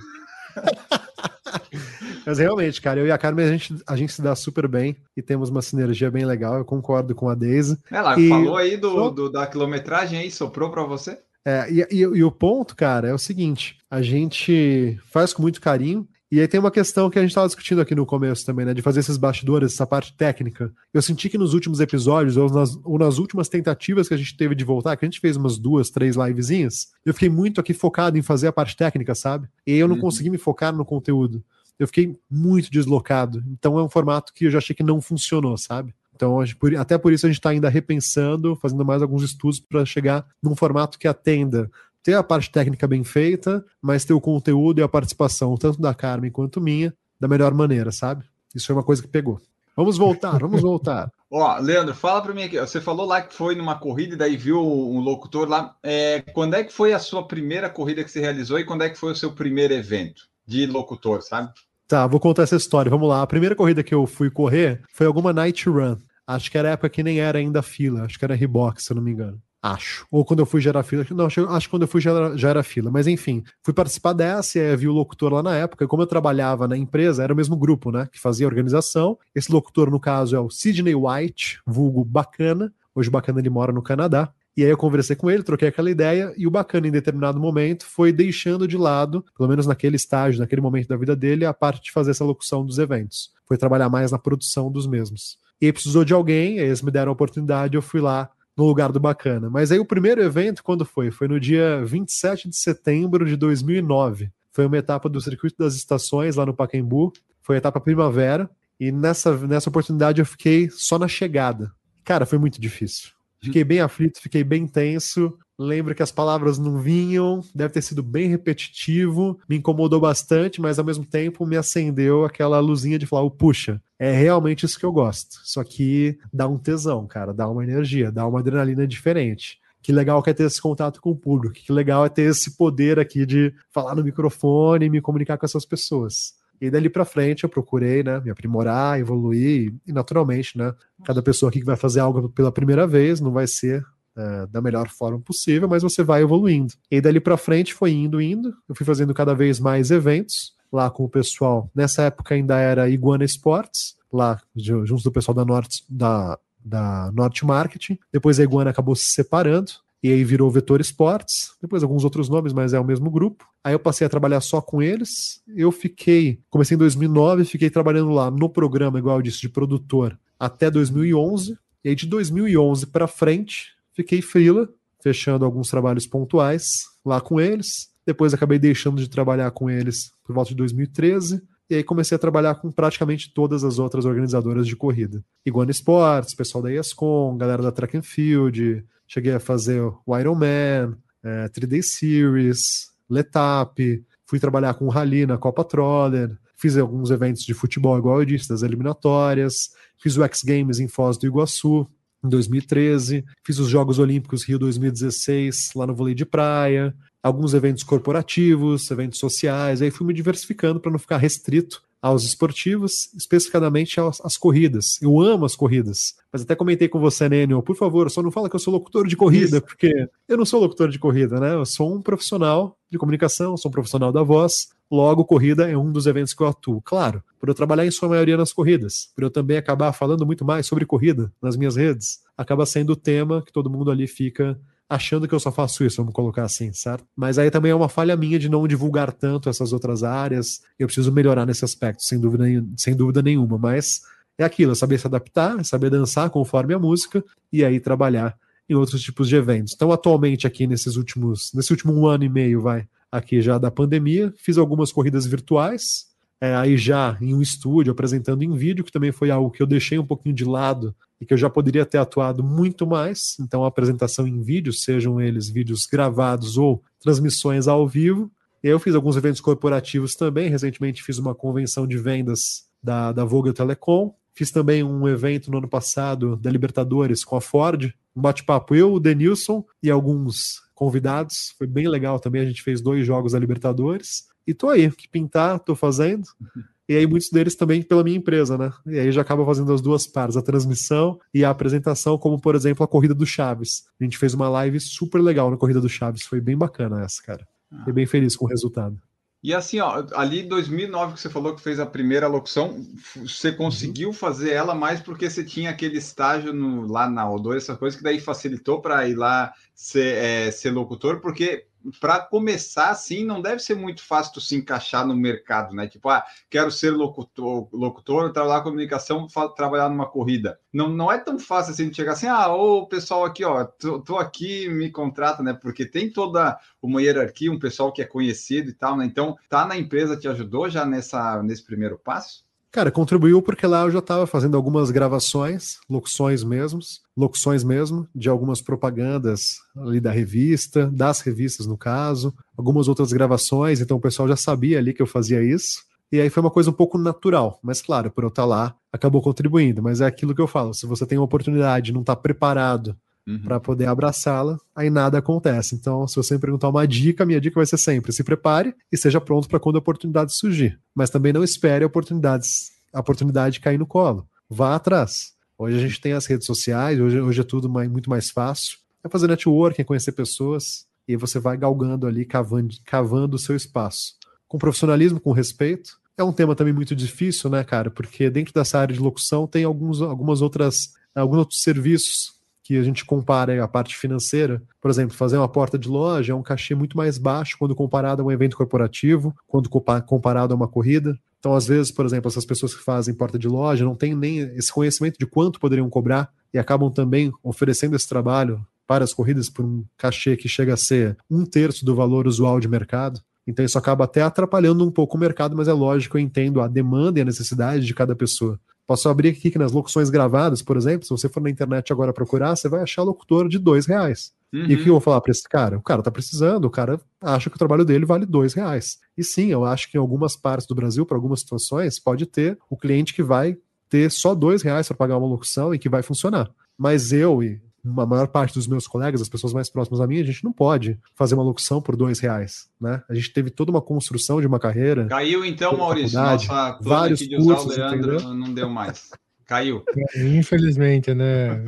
Mas realmente, cara, eu e a Carmen, a gente, a gente se dá super bem e temos uma sinergia bem legal. Eu concordo com a Deise. Ela e... falou aí do, do, da quilometragem aí, soprou para você? É, e, e, e, o ponto, cara, é o seguinte: a gente faz com muito carinho. E aí tem uma questão que a gente estava discutindo aqui no começo também, né? De fazer esses bastidores, essa parte técnica. Eu senti que nos últimos episódios, ou nas, ou nas últimas tentativas que a gente teve de voltar, que a gente fez umas duas, três livezinhas, eu fiquei muito aqui focado em fazer a parte técnica, sabe? E eu não uhum. consegui me focar no conteúdo. Eu fiquei muito deslocado. Então é um formato que eu já achei que não funcionou, sabe? Então, até por isso a gente está ainda repensando, fazendo mais alguns estudos para chegar num formato que atenda ter a parte técnica bem feita, mas ter o conteúdo e a participação, tanto da Carmen quanto minha, da melhor maneira, sabe? Isso foi uma coisa que pegou. Vamos voltar, vamos voltar. Ó, Leandro, fala para mim aqui. Você falou lá que foi numa corrida e daí viu um locutor lá. É, quando é que foi a sua primeira corrida que você realizou e quando é que foi o seu primeiro evento de locutor, sabe? Tá, vou contar essa história. Vamos lá. A primeira corrida que eu fui correr foi alguma night run. Acho que era época que nem era ainda fila. Acho que era Reebok, se eu não me engano. Acho. Ou quando eu fui já era fila. Não, acho, que quando eu fui já era, já era fila. Mas enfim, fui participar dessa e aí vi o locutor lá na época. E como eu trabalhava na empresa, era o mesmo grupo, né? Que fazia a organização. Esse locutor, no caso, é o Sidney White, vulgo Bacana. Hoje Bacana ele mora no Canadá. E aí eu conversei com ele, troquei aquela ideia, e o bacana, em determinado momento, foi deixando de lado, pelo menos naquele estágio, naquele momento da vida dele, a parte de fazer essa locução dos eventos. Foi trabalhar mais na produção dos mesmos. E precisou de alguém, eles me deram a oportunidade, eu fui lá no lugar do bacana. Mas aí o primeiro evento, quando foi? Foi no dia 27 de setembro de 2009. Foi uma etapa do Circuito das Estações, lá no Pacaembu. Foi a etapa primavera. E nessa, nessa oportunidade eu fiquei só na chegada. Cara, foi muito difícil. Fiquei bem aflito, fiquei bem tenso. Lembro que as palavras não vinham, deve ter sido bem repetitivo, me incomodou bastante, mas ao mesmo tempo me acendeu aquela luzinha de falar: puxa, é realmente isso que eu gosto. Só que dá um tesão, cara, dá uma energia, dá uma adrenalina diferente. Que legal que é ter esse contato com o público, que legal é ter esse poder aqui de falar no microfone e me comunicar com essas pessoas. E dali para frente eu procurei, né, me aprimorar, evoluir e naturalmente, né, cada pessoa aqui que vai fazer algo pela primeira vez não vai ser é, da melhor forma possível, mas você vai evoluindo. E dali para frente foi indo, indo. Eu fui fazendo cada vez mais eventos lá com o pessoal. Nessa época ainda era Iguana Sports, lá junto do pessoal da Norte, da, da Norte Marketing. Depois a Iguana acabou se separando. E aí virou Vetor Sports, depois alguns outros nomes, mas é o mesmo grupo. Aí eu passei a trabalhar só com eles. Eu fiquei, comecei em 2009, fiquei trabalhando lá no programa, igual eu disse, de produtor, até 2011. E aí de 2011 para frente, Fiquei frila, fechando alguns trabalhos pontuais lá com eles. Depois acabei deixando de trabalhar com eles por volta de 2013. E aí comecei a trabalhar com praticamente todas as outras organizadoras de corrida. Iguana Sports, pessoal da ESCOM, galera da Track and Field. Cheguei a fazer o Ironman, é, 3D Series, Letap. Fui trabalhar com o Rally na Copa Troller. Fiz alguns eventos de futebol, igual eu disse, das eliminatórias. Fiz o X Games em Foz do Iguaçu em 2013, fiz os Jogos Olímpicos Rio 2016 lá no vôlei de praia, alguns eventos corporativos, eventos sociais, aí fui me diversificando para não ficar restrito aos esportivos, especificamente às, às, corridas. Eu amo as corridas. Mas até comentei com você, Nênio, por favor, só não fala que eu sou locutor de corrida, Isso. porque eu não sou locutor de corrida, né? Eu sou um profissional de comunicação, sou um profissional da voz, logo corrida é um dos eventos que eu atuo. Claro, por eu trabalhar em sua maioria nas corridas, por eu também acabar falando muito mais sobre corrida nas minhas redes, acaba sendo o tema que todo mundo ali fica achando que eu só faço isso, vamos colocar assim, certo? Mas aí também é uma falha minha de não divulgar tanto essas outras áreas. Eu preciso melhorar nesse aspecto, sem dúvida, sem dúvida nenhuma. Mas é aquilo, é saber se adaptar, é saber dançar conforme a música e aí trabalhar em outros tipos de eventos. Então, atualmente, aqui nesses últimos, nesse último um ano e meio, vai, aqui já da pandemia, fiz algumas corridas virtuais, é, aí já em um estúdio, apresentando em vídeo, que também foi algo que eu deixei um pouquinho de lado e que eu já poderia ter atuado muito mais. Então, a apresentação em vídeo, sejam eles vídeos gravados ou transmissões ao vivo. Eu fiz alguns eventos corporativos também. Recentemente fiz uma convenção de vendas da, da Vogel Telecom. Fiz também um evento no ano passado da Libertadores com a Ford. Um bate-papo eu, o Denilson e alguns convidados. Foi bem legal também. A gente fez dois jogos da Libertadores. E tô aí, que pintar, tô fazendo. E aí muitos deles também pela minha empresa, né? E aí já acaba fazendo as duas partes, a transmissão e a apresentação, como por exemplo a corrida do Chaves. A gente fez uma live super legal na corrida do Chaves, foi bem bacana essa, cara. Fiquei bem feliz com o resultado. E assim, ó, ali em 2009 que você falou que fez a primeira locução, você uhum. conseguiu uhum. fazer ela mais porque você tinha aquele estágio no, lá na O2, essa coisa que daí facilitou para ir lá ser, é, ser locutor, porque para começar assim, não deve ser muito fácil tu se encaixar no mercado, né? Tipo, ah, quero ser locutor, locutor trabalhar comunicação, trabalhar numa corrida. Não, não é tão fácil assim de chegar assim, ah, ô pessoal aqui, ó, tô, tô, aqui, me contrata, né? Porque tem toda uma hierarquia, um pessoal que é conhecido e tal, né? Então, tá na empresa te ajudou já nessa, nesse primeiro passo? Cara, contribuiu porque lá eu já estava fazendo algumas gravações, locuções mesmos, locuções mesmo, de algumas propagandas ali da revista, das revistas no caso, algumas outras gravações, então o pessoal já sabia ali que eu fazia isso. E aí foi uma coisa um pouco natural, mas claro, por eu estar lá, acabou contribuindo. Mas é aquilo que eu falo: se você tem uma oportunidade não está preparado uhum. para poder abraçá-la, aí nada acontece. Então, se você me perguntar uma dica, minha dica vai ser sempre: se prepare e seja pronto para quando a oportunidade surgir. Mas também não espere a oportunidade, a oportunidade cair no colo. Vá atrás. Hoje a gente tem as redes sociais, hoje, hoje é tudo mais, muito mais fácil. É fazer networking, é conhecer pessoas, e você vai galgando ali, cavando, cavando o seu espaço. Com profissionalismo, com respeito. É um tema também muito difícil, né, cara? Porque dentro dessa área de locução tem alguns, algumas outras, alguns outros serviços que a gente compara a parte financeira, por exemplo, fazer uma porta de loja é um cachê muito mais baixo quando comparado a um evento corporativo, quando comparado a uma corrida. Então, às vezes, por exemplo, essas pessoas que fazem porta de loja não têm nem esse conhecimento de quanto poderiam cobrar e acabam também oferecendo esse trabalho para as corridas por um cachê que chega a ser um terço do valor usual de mercado. Então isso acaba até atrapalhando um pouco o mercado, mas é lógico, eu entendo a demanda e a necessidade de cada pessoa. Posso abrir aqui que nas locuções gravadas, por exemplo, se você for na internet agora procurar, você vai achar locutor de dois reais. Uhum. E o que eu vou falar para esse cara? O cara tá precisando, o cara acha que o trabalho dele vale dois reais. E sim, eu acho que em algumas partes do Brasil, para algumas situações, pode ter o cliente que vai ter só dois reais para pagar uma locução e que vai funcionar. Mas eu e a maior parte dos meus colegas, as pessoas mais próximas a mim, a gente não pode fazer uma locução por dois reais, né? A gente teve toda uma construção de uma carreira. Caiu então, Maurício, nossa vários de cursos, usar o Leandro entendeu? não deu mais. Caiu. Infelizmente, né?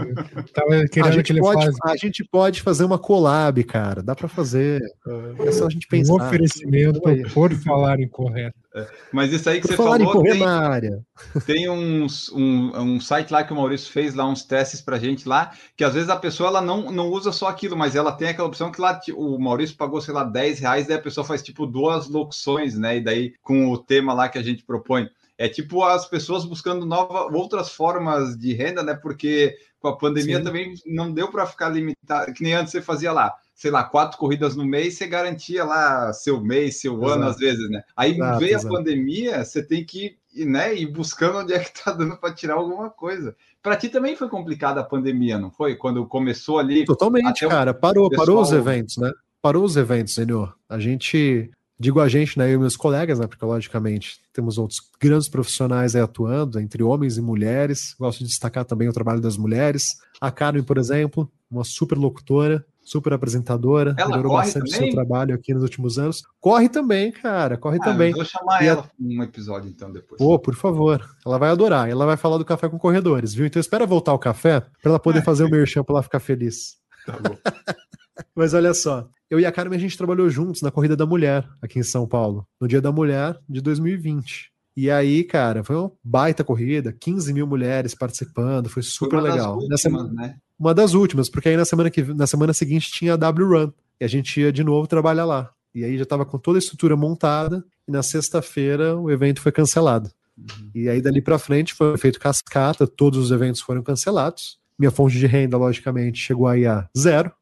Tava querendo a gente, que pode, faz... a gente pode fazer uma collab, cara. Dá para fazer. É só a gente pensar. Um oferecimento por falar incorreto. É, mas isso aí que por você falar falou. Tem, na área. tem uns, um, um site lá que o Maurício fez lá, uns testes pra gente lá, que às vezes a pessoa ela não, não usa só aquilo, mas ela tem aquela opção que lá o Maurício pagou, sei lá, 10 reais, daí a pessoa faz tipo duas locuções, né? E daí com o tema lá que a gente propõe. É tipo as pessoas buscando nova, outras formas de renda, né? Porque com a pandemia Sim. também não deu para ficar limitado, que nem antes você fazia lá, sei lá, quatro corridas no mês, você garantia lá seu mês, seu exato. ano, às vezes, né? Aí exato, veio exato. a pandemia, você tem que né, ir buscando onde é que tá dando para tirar alguma coisa. Para ti também foi complicada a pandemia, não foi? Quando começou ali. Totalmente, cara. Parou, pessoal... parou os eventos, né? Parou os eventos, senhor. A gente Digo a gente, né, eu e meus colegas, né, porque logicamente temos outros grandes profissionais aí atuando, entre homens e mulheres. Gosto de destacar também o trabalho das mulheres. A Carmen, por exemplo, uma super locutora, super apresentadora, ela melhorou bastante o seu trabalho aqui nos últimos anos. Corre também, cara, corre ah, também. Vou chamar e ela a... um episódio então depois. Pô, por favor. Ela vai adorar. Ela vai falar do café com corredores, viu? Então espera voltar o café para ela poder fazer o merchan para ela ficar feliz. Tá bom. Mas olha só, eu e a Carmen a gente trabalhou juntos na Corrida da Mulher, aqui em São Paulo, no Dia da Mulher de 2020. E aí, cara, foi uma baita corrida, 15 mil mulheres participando, foi super foi legal. Últimas, Nessa... né? uma das últimas, porque aí na semana, que, na semana seguinte tinha a W Run, e a gente ia de novo trabalhar lá. E aí já estava com toda a estrutura montada, e na sexta-feira o evento foi cancelado. Uhum. E aí dali para frente foi feito cascata, todos os eventos foram cancelados. Minha fonte de renda, logicamente, chegou aí a zero.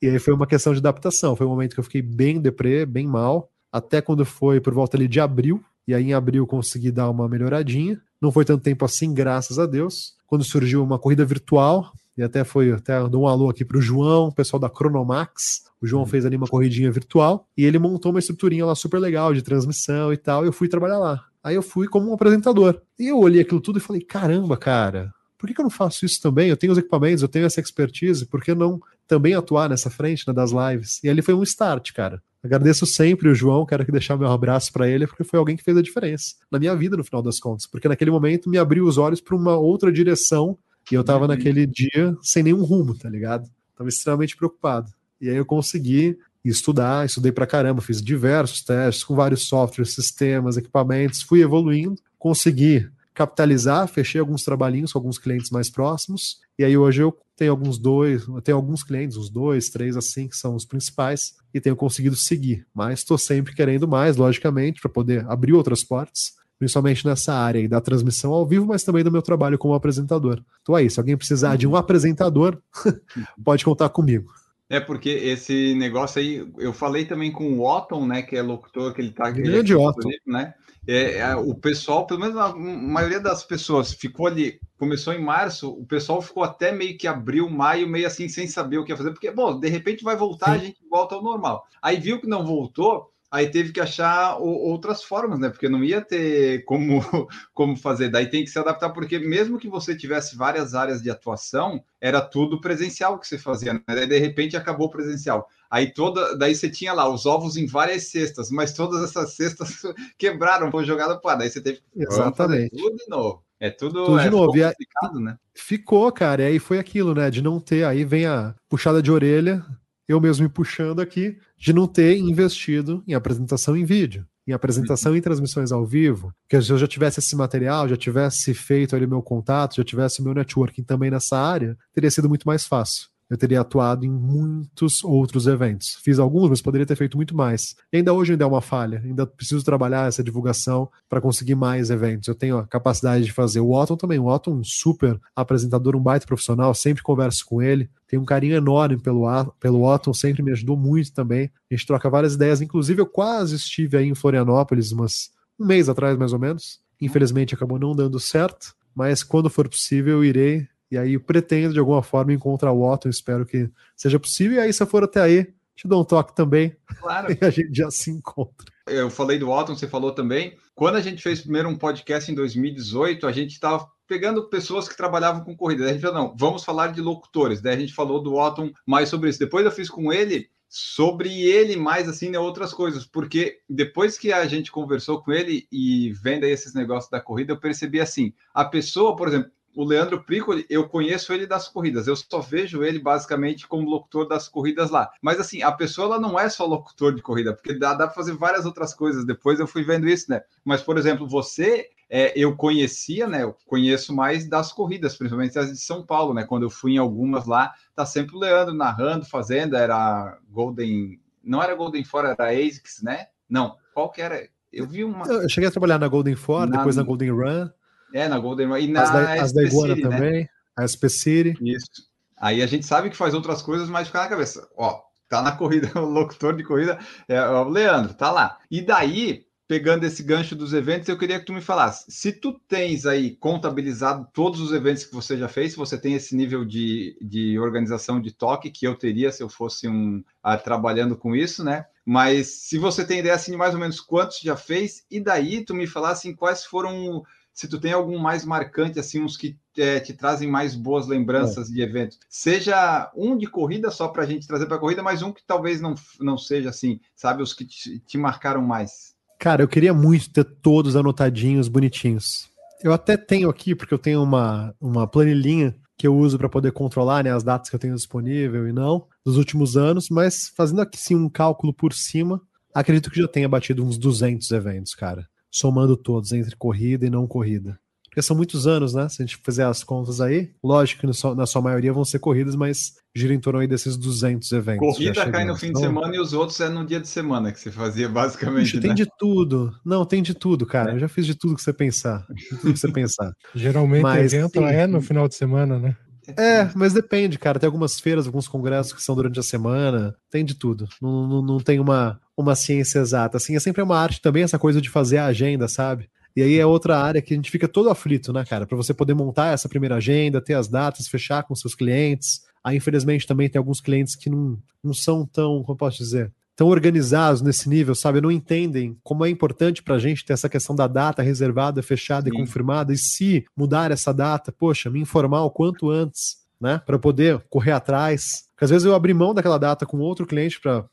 E aí foi uma questão de adaptação. Foi um momento que eu fiquei bem deprê, bem mal, até quando foi por volta ali de abril. E aí em abril consegui dar uma melhoradinha. Não foi tanto tempo assim, graças a Deus. Quando surgiu uma corrida virtual, e até foi, até dou um alô aqui pro João, pessoal da Cronomax. O João uhum. fez ali uma corridinha virtual e ele montou uma estruturinha lá super legal de transmissão e tal. E eu fui trabalhar lá. Aí eu fui como um apresentador. E eu olhei aquilo tudo e falei: caramba, cara, por que, que eu não faço isso também? Eu tenho os equipamentos, eu tenho essa expertise, por que não também atuar nessa frente né, das lives? E ali foi um start, cara. Agradeço sempre o João, quero que deixar meu abraço para ele, porque foi alguém que fez a diferença na minha vida, no final das contas. Porque naquele momento me abriu os olhos para uma outra direção e eu tava uhum. naquele dia sem nenhum rumo, tá ligado? Tava extremamente preocupado. E aí eu consegui estudar, estudei pra caramba, fiz diversos testes com vários softwares, sistemas, equipamentos, fui evoluindo, consegui capitalizar, fechei alguns trabalhinhos com alguns clientes mais próximos, e aí hoje eu tenho alguns dois, eu tenho alguns clientes, uns dois, três assim, que são os principais, e tenho conseguido seguir. Mas estou sempre querendo mais, logicamente, para poder abrir outras portas, principalmente nessa área da transmissão ao vivo, mas também do meu trabalho como apresentador. Então é isso, se alguém precisar de um apresentador, pode contar comigo. É porque esse negócio aí, eu falei também com o Otton, né, que é locutor, que ele tá Grande é Otton. né? É, é, o pessoal, pelo menos a maioria das pessoas ficou ali, começou em março, o pessoal ficou até meio que abril, maio, meio assim, sem saber o que ia fazer, porque, bom, de repente vai voltar, a gente volta ao normal. Aí viu que não voltou, aí teve que achar outras formas, né? Porque não ia ter como, como fazer. Daí tem que se adaptar, porque mesmo que você tivesse várias áreas de atuação, era tudo presencial que você fazia, né? Daí, de repente acabou presencial. Aí toda, daí você tinha lá os ovos em várias cestas, mas todas essas cestas quebraram, foi jogada para. Daí você teve que Exatamente. tudo de novo. É tudo, tudo é, de novo. E ficou né? Ficou, cara. E aí foi aquilo, né? De não ter. Aí vem a puxada de orelha eu mesmo me puxando aqui, de não ter investido em apresentação em vídeo, em apresentação uhum. em transmissões ao vivo. Porque se eu já tivesse esse material, já tivesse feito ali meu contato, já tivesse meu networking também nessa área, teria sido muito mais fácil eu teria atuado em muitos outros eventos. Fiz alguns, mas poderia ter feito muito mais. E ainda hoje ainda é uma falha. Ainda preciso trabalhar essa divulgação para conseguir mais eventos. Eu tenho a capacidade de fazer. O Otton também. O Otton, um super apresentador, um baita profissional. Sempre converso com ele. Tenho um carinho enorme pelo, pelo Otton. Sempre me ajudou muito também. A gente troca várias ideias. Inclusive, eu quase estive aí em Florianópolis, mas um mês atrás, mais ou menos. Infelizmente, acabou não dando certo. Mas quando for possível, eu irei e aí pretendo de alguma forma encontrar o Otton, espero que seja possível. E aí, se eu for até aí, te dou um toque também. Claro. E a gente já se encontra. Eu falei do Otton, você falou também. Quando a gente fez primeiro um podcast em 2018, a gente estava pegando pessoas que trabalhavam com corrida. Daí a gente falou, não, vamos falar de locutores. Daí a gente falou do Otton mais sobre isso. Depois eu fiz com ele sobre ele mais assim né, outras coisas, porque depois que a gente conversou com ele e vendo aí esses negócios da corrida, eu percebi assim, a pessoa, por exemplo, o Leandro Piccoli, eu conheço ele das corridas, eu só vejo ele basicamente como locutor das corridas lá. Mas assim, a pessoa ela não é só locutor de corrida, porque dá, dá para fazer várias outras coisas. Depois eu fui vendo isso, né? Mas, por exemplo, você, é, eu conhecia, né? Eu conheço mais das corridas, principalmente as de São Paulo, né? Quando eu fui em algumas lá, tá sempre o Leandro narrando, fazendo, era Golden. Não era Golden Four, era ASICS, né? Não, qual que era? Eu vi uma. Eu cheguei a trabalhar na Golden Four, na... depois na Golden Run. É, na Golden E na as da, as da Iguana City, né? também, né? a SP City. Isso. Aí a gente sabe que faz outras coisas, mas fica na cabeça. Ó, tá na corrida, o locutor de corrida é o Leandro, tá lá. E daí, pegando esse gancho dos eventos, eu queria que tu me falasse. Se tu tens aí contabilizado todos os eventos que você já fez, se você tem esse nível de, de organização de toque que eu teria se eu fosse um ah, trabalhando com isso, né? Mas se você tem ideia assim de mais ou menos quantos já fez, e daí tu me falasse em quais foram se tu tem algum mais marcante, assim, uns que é, te trazem mais boas lembranças é. de eventos. Seja um de corrida só para a gente trazer para a corrida, mas um que talvez não, não seja assim, sabe? Os que te, te marcaram mais. Cara, eu queria muito ter todos anotadinhos, bonitinhos. Eu até tenho aqui, porque eu tenho uma, uma planilhinha que eu uso para poder controlar né, as datas que eu tenho disponível e não, dos últimos anos, mas fazendo aqui sim um cálculo por cima, acredito que já tenha batido uns 200 eventos, cara somando todos, entre corrida e não corrida. Porque são muitos anos, né? Se a gente fizer as contas aí, lógico que na sua maioria vão ser corridas, mas gira em torno aí desses 200 eventos. Corrida cai no fim então, de semana e os outros é no dia de semana que você fazia, basicamente. Bicho, né? Tem de tudo. Não, tem de tudo, cara. É. Eu já fiz de tudo que você pensar. De tudo que você pensar. Geralmente mas, evento sim. é no final de semana, né? É, mas depende, cara. Tem algumas feiras, alguns congressos que são durante a semana. Tem de tudo. Não, não, não tem uma, uma ciência exata. Assim, é sempre uma arte também, essa coisa de fazer a agenda, sabe? E aí é outra área que a gente fica todo aflito, né, cara? Para você poder montar essa primeira agenda, ter as datas, fechar com seus clientes. Aí, infelizmente, também tem alguns clientes que não, não são tão, como posso dizer, tão organizados nesse nível, sabe? Não entendem como é importante para a gente ter essa questão da data reservada, fechada Sim. e confirmada. E se mudar essa data, poxa, me informar o quanto antes, né? Para poder correr atrás. Porque às vezes eu abri mão daquela data com outro cliente para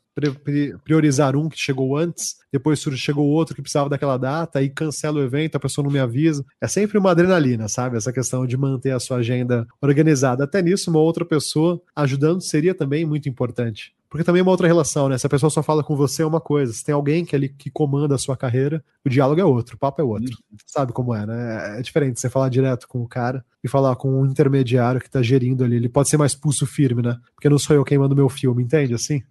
priorizar um que chegou antes, depois chegou outro que precisava daquela data, aí cancela o evento, a pessoa não me avisa. É sempre uma adrenalina, sabe? Essa questão de manter a sua agenda organizada. Até nisso, uma outra pessoa ajudando seria também muito importante. Porque também é uma outra relação, né? Se a pessoa só fala com você é uma coisa, se tem alguém que ali que comanda a sua carreira, o diálogo é outro, o papo é outro. Uhum. Sabe como é, né? É diferente você falar direto com o cara e falar com um intermediário que tá gerindo ali. Ele pode ser mais pulso firme, né? Porque não sou eu quem manda o meu filme, entende? Assim?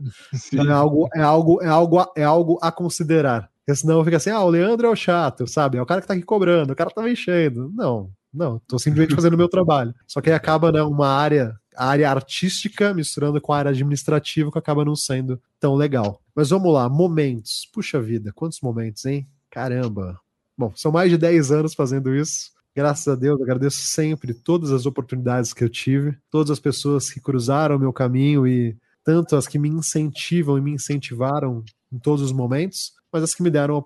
Então é algo, é algo, é algo, é algo a considerar. Porque senão fica assim, ah, o Leandro é o chato, sabe? É o cara que tá aqui cobrando, o cara tá me enchendo. Não, não, tô simplesmente fazendo o meu trabalho. Só que aí acaba, né, uma área a área artística misturando com a área administrativa que acaba não sendo tão legal. Mas vamos lá, momentos. Puxa vida, quantos momentos, hein? Caramba. Bom, são mais de 10 anos fazendo isso. Graças a Deus, agradeço sempre todas as oportunidades que eu tive, todas as pessoas que cruzaram o meu caminho e tanto as que me incentivam e me incentivaram em todos os momentos, mas as que me deram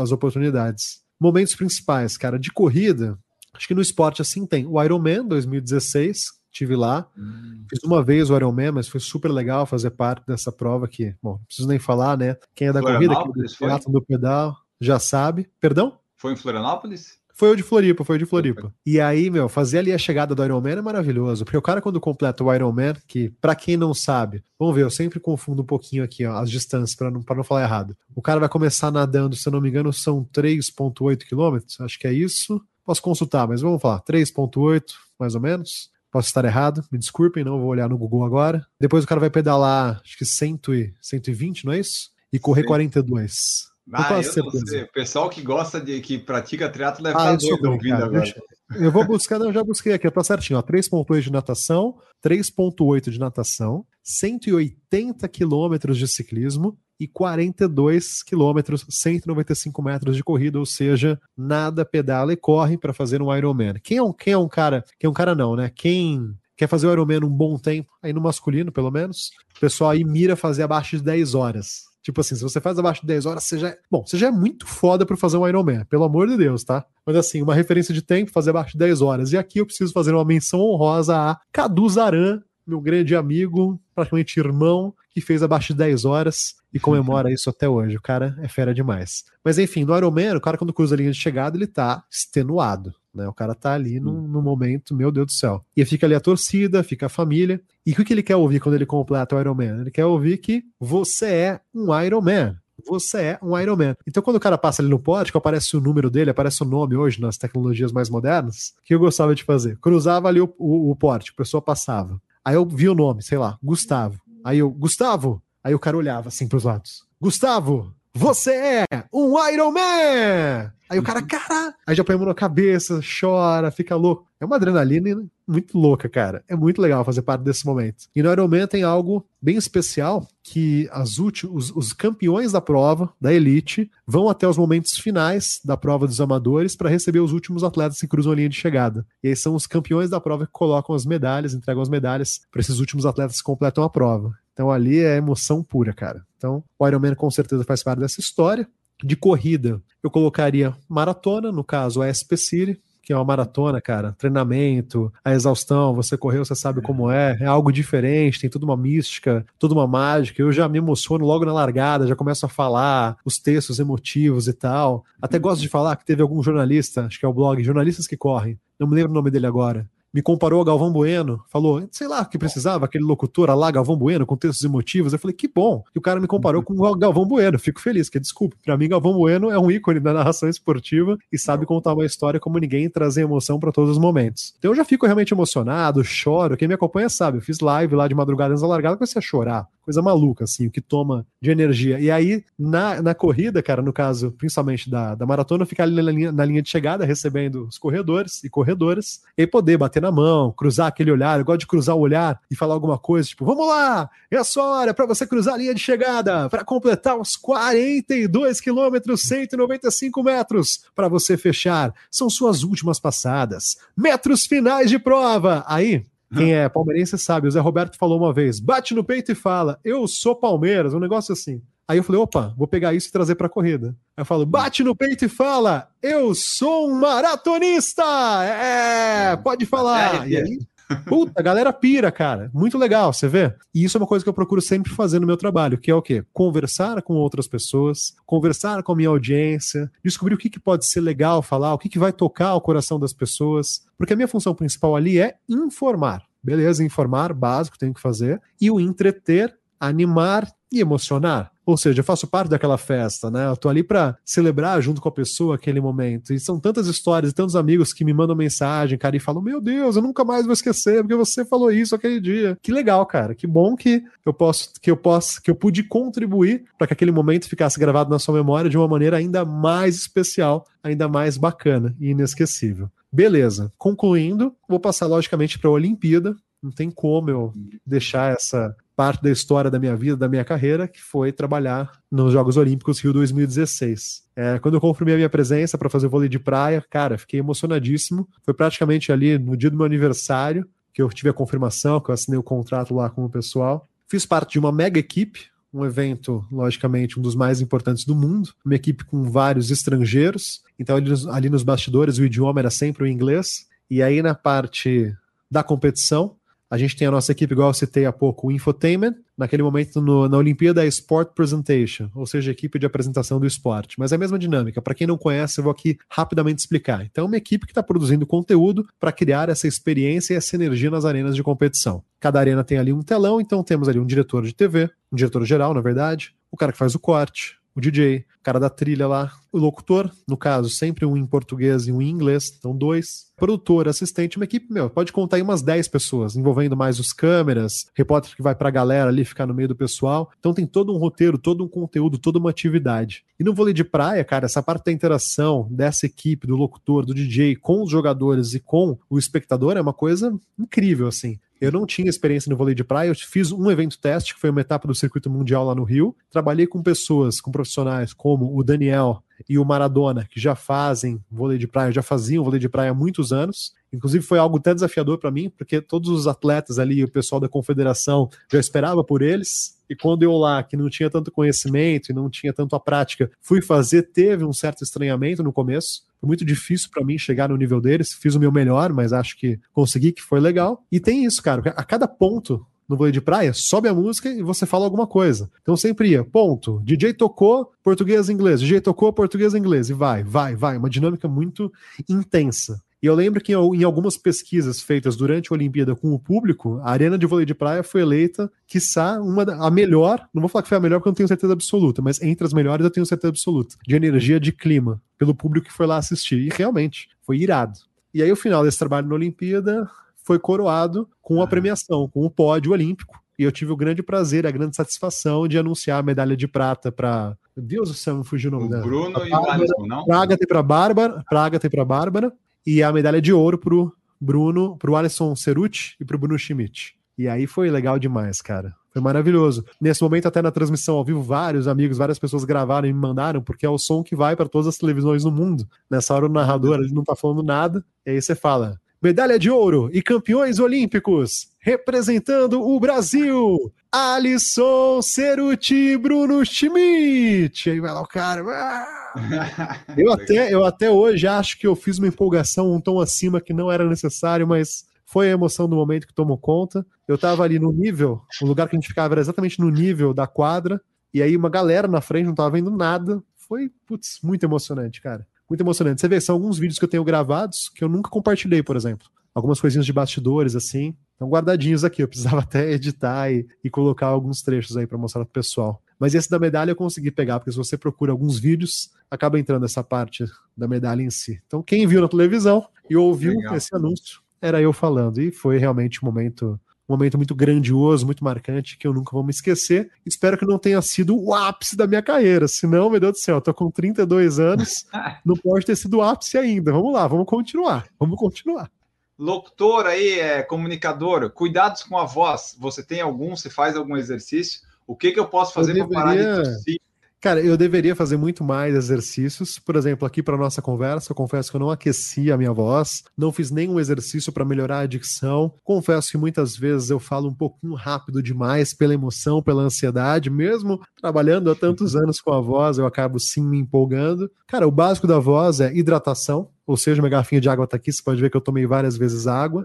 as oportunidades. Momentos principais, cara, de corrida, acho que no esporte assim tem. O Ironman 2016, Estive lá, hum. fiz uma vez o Ironman, mas foi super legal fazer parte dessa prova que, bom, não preciso nem falar, né? Quem é da corrida, quem é do pedal, já sabe. Perdão? Foi em Florianópolis? Foi o de Floripa, foi o de Floripa. E aí, meu, fazer ali a chegada do Ironman é maravilhoso, porque o cara quando completa o Ironman, que para quem não sabe, vamos ver, eu sempre confundo um pouquinho aqui, ó, as distâncias para não, pra não falar errado. O cara vai começar nadando, se eu não me engano, são 3.8 quilômetros, acho que é isso. Posso consultar, mas vamos falar, 3.8, mais ou menos. Posso estar errado, me desculpem, não vou olhar no Google agora. Depois o cara vai pedalar, acho que 100 e, 120, não é isso? E correr Sim. 42. Ah, eu não sei. O pessoal que gosta de que pratica triatlo deve ah, estar doido ouvindo agora. Deixa, eu vou buscar, não, já busquei aqui, tá certinho, ó, 3.8 de natação, 3.8 de natação, 180 quilômetros de ciclismo e 42 quilômetros, 195 metros de corrida, ou seja, nada pedala e corre para fazer um Ironman. Quem é um, quem é um cara, quem é um cara não, né? Quem quer fazer o Ironman um bom tempo, aí no masculino, pelo menos, o pessoal aí mira fazer abaixo de 10 horas. Tipo assim, se você faz abaixo de 10 horas, você já. É... Bom, você já é muito foda para fazer um Ironman, pelo amor de Deus, tá? Mas assim, uma referência de tempo, fazer abaixo de 10 horas. E aqui eu preciso fazer uma menção honrosa a Cadu Zaran, meu grande amigo, praticamente irmão, que fez abaixo de 10 horas e comemora isso até hoje. O cara é fera demais. Mas enfim, no Ironman, o cara quando cruza a linha de chegada, ele tá extenuado. Né? O cara tá ali no, momento, meu Deus do céu. E fica ali a torcida, fica a família. E o que ele quer ouvir quando ele completa o Ironman? Ele quer ouvir que você é um Ironman você é um Iron Man. Então, quando o cara passa ali no pórtico, aparece o número dele, aparece o nome hoje nas tecnologias mais modernas. Que eu gostava de fazer? Cruzava ali o, o, o pórtico, a pessoa passava. Aí eu vi o nome, sei lá, Gustavo. Aí eu, Gustavo! Aí o cara olhava assim pros lados. Gustavo, você é um Iron Man! Aí o cara, cara, aí já põe a mão na cabeça, chora, fica louco. É uma adrenalina muito louca, cara. É muito legal fazer parte desse momento. E no Ironman tem algo bem especial que as os, os campeões da prova, da elite, vão até os momentos finais da prova dos amadores para receber os últimos atletas que cruzam a linha de chegada. E aí são os campeões da prova que colocam as medalhas, entregam as medalhas para esses últimos atletas que completam a prova. Então ali é emoção pura, cara. Então o Ironman com certeza faz parte dessa história. De corrida, eu colocaria maratona, no caso a SP City, que é uma maratona, cara. Treinamento, a exaustão, você correu, você sabe como é. É algo diferente, tem toda uma mística, toda uma mágica. Eu já me emociono logo na largada, já começo a falar os textos emotivos e tal. Até gosto de falar que teve algum jornalista, acho que é o blog Jornalistas que Correm, não me lembro o nome dele agora. Me comparou a Galvão Bueno, falou, sei lá, que precisava, aquele locutor lá, Galvão Bueno, com textos emotivos. Eu falei, que bom que o cara me comparou com o Galvão Bueno. Fico feliz, que desculpe. Para mim, Galvão Bueno é um ícone da narração esportiva e sabe contar uma história como ninguém e trazer emoção para todos os momentos. Então eu já fico realmente emocionado, choro. Quem me acompanha sabe, eu fiz live lá de madrugada na largada, comecei a chorar. Coisa maluca, assim, o que toma de energia. E aí, na, na corrida, cara, no caso, principalmente da, da maratona, ficar ali na linha, na linha de chegada, recebendo os corredores e corredoras, e poder bater na mão, cruzar aquele olhar. Eu gosto de cruzar o olhar e falar alguma coisa, tipo, vamos lá, é a sua hora para você cruzar a linha de chegada, para completar os 42 quilômetros, 195 metros, para você fechar. São suas últimas passadas. Metros finais de prova. Aí, quem é palmeirense sabe, o Zé Roberto falou uma vez: bate no peito e fala, eu sou Palmeiras, um negócio assim. Aí eu falei, opa, vou pegar isso e trazer pra corrida. Aí eu falo, bate no peito e fala, eu sou um maratonista! É, pode falar. E aí, puta, a galera pira, cara. Muito legal, você vê? E isso é uma coisa que eu procuro sempre fazer no meu trabalho, que é o quê? Conversar com outras pessoas, conversar com a minha audiência, descobrir o que, que pode ser legal falar, o que, que vai tocar o coração das pessoas. Porque a minha função principal ali é informar. Beleza, informar, básico, tenho que fazer. E o entreter, animar e emocionar. Ou seja, eu faço parte daquela festa, né? Eu tô ali para celebrar junto com a pessoa aquele momento. E são tantas histórias, tantos amigos que me mandam mensagem, cara, e falam: Meu Deus, eu nunca mais vou esquecer, porque você falou isso aquele dia. Que legal, cara. Que bom que eu posso, que eu posso, que eu pude contribuir para que aquele momento ficasse gravado na sua memória de uma maneira ainda mais especial, ainda mais bacana e inesquecível. Beleza. Concluindo, vou passar logicamente para a Olimpíada. Não tem como eu deixar essa parte da história da minha vida, da minha carreira, que foi trabalhar nos Jogos Olímpicos Rio 2016. É, quando eu confirmei a minha presença para fazer vôlei de praia, cara, fiquei emocionadíssimo. Foi praticamente ali no dia do meu aniversário que eu tive a confirmação, que eu assinei o contrato lá com o pessoal. Fiz parte de uma mega equipe, um evento, logicamente, um dos mais importantes do mundo, uma equipe com vários estrangeiros. Então, ali nos, ali nos bastidores, o idioma era sempre o inglês. E aí, na parte da competição, a gente tem a nossa equipe, igual eu citei há pouco, o Infotainment, naquele momento no, na Olimpíada é Sport Presentation, ou seja, equipe de apresentação do esporte. Mas é a mesma dinâmica. Para quem não conhece, eu vou aqui rapidamente explicar. Então, é uma equipe que está produzindo conteúdo para criar essa experiência e essa energia nas arenas de competição. Cada arena tem ali um telão, então temos ali um diretor de TV, um diretor geral, na verdade, o cara que faz o corte, o DJ, o cara da trilha lá, o locutor, no caso, sempre um em português e um em inglês, então dois. Produtor, assistente, uma equipe, meu, pode contar aí umas 10 pessoas, envolvendo mais os câmeras, repórter que vai pra galera ali ficar no meio do pessoal. Então tem todo um roteiro, todo um conteúdo, toda uma atividade. E no vôlei de praia, cara, essa parte da interação dessa equipe, do locutor, do DJ com os jogadores e com o espectador é uma coisa incrível, assim. Eu não tinha experiência no vôlei de praia, eu fiz um evento teste, que foi uma etapa do circuito mundial lá no Rio. Trabalhei com pessoas, com profissionais como o Daniel e o Maradona, que já fazem vôlei de praia, já faziam vôlei de praia há muitos anos. Inclusive foi algo até desafiador para mim, porque todos os atletas ali, o pessoal da confederação, já esperava por eles. E quando eu lá, que não tinha tanto conhecimento e não tinha tanto a prática, fui fazer, teve um certo estranhamento no começo. Foi muito difícil para mim chegar no nível deles. Fiz o meu melhor, mas acho que consegui, que foi legal. E tem isso, cara. A cada ponto no vôlei de praia, sobe a música e você fala alguma coisa. Então sempre ia, ponto. DJ tocou, português, inglês. DJ tocou, português, inglês. E vai, vai, vai. Uma dinâmica muito intensa. E eu lembro que em algumas pesquisas feitas durante a Olimpíada com o público, a arena de vôlei de praia foi eleita, quiçá, uma a melhor, não vou falar que foi a melhor porque eu não tenho certeza absoluta, mas entre as melhores eu tenho certeza absoluta, de energia, de clima, pelo público que foi lá assistir. E realmente, foi irado. E aí o final desse trabalho na Olimpíada foi coroado com a premiação, com o pódio olímpico. E eu tive o grande prazer, a grande satisfação de anunciar a medalha de prata para. Meu Deus do céu, me fugiu o nome O dela. Bruno e o Alisson, não? Pra Agatha e pra Bárbara, pra Agatha e pra Bárbara, e a medalha de ouro pro Bruno, pro Alisson Ceruti e pro Bruno Schmidt. E aí foi legal demais, cara. Foi maravilhoso. Nesse momento, até na transmissão ao vivo, vários amigos, várias pessoas gravaram e me mandaram, porque é o som que vai para todas as televisões do mundo. Nessa hora o narrador ele não tá falando nada, e aí você fala: medalha de ouro e campeões olímpicos, representando o Brasil, Alisson Ceruti Bruno Schmidt. Aí vai lá o cara. "Ah!" Eu até, eu até hoje acho que eu fiz uma empolgação um tom acima que não era necessário, mas foi a emoção do momento que tomou conta. Eu tava ali no nível, o lugar que a gente ficava era exatamente no nível da quadra, e aí uma galera na frente não tava vendo nada. Foi, putz, muito emocionante, cara. Muito emocionante. Você vê, são alguns vídeos que eu tenho gravados que eu nunca compartilhei, por exemplo. algumas coisinhas de bastidores, assim. Estão guardadinhos aqui. Eu precisava até editar e, e colocar alguns trechos aí para mostrar pro pessoal. Mas esse da medalha eu consegui pegar, porque se você procura alguns vídeos, acaba entrando essa parte da medalha em si. Então, quem viu na televisão e ouviu Legal. esse anúncio, era eu falando. E foi realmente um momento um momento muito grandioso, muito marcante, que eu nunca vou me esquecer. Espero que não tenha sido o ápice da minha carreira, senão, meu Deus do céu, eu tô com 32 anos, não pode ter sido o ápice ainda. Vamos lá, vamos continuar, vamos continuar. Locutor aí, é, comunicador, cuidados com a voz. Você tem algum? Você faz algum exercício? O que, que eu posso fazer para parar de tossir? Cara, eu deveria fazer muito mais exercícios. Por exemplo, aqui para nossa conversa, eu confesso que eu não aqueci a minha voz, não fiz nenhum exercício para melhorar a dicção. Confesso que muitas vezes eu falo um pouquinho rápido demais pela emoção, pela ansiedade, mesmo trabalhando há tantos anos com a voz, eu acabo sim me empolgando. Cara, o básico da voz é hidratação, ou seja, minha garrafinha de água está aqui, você pode ver que eu tomei várias vezes água.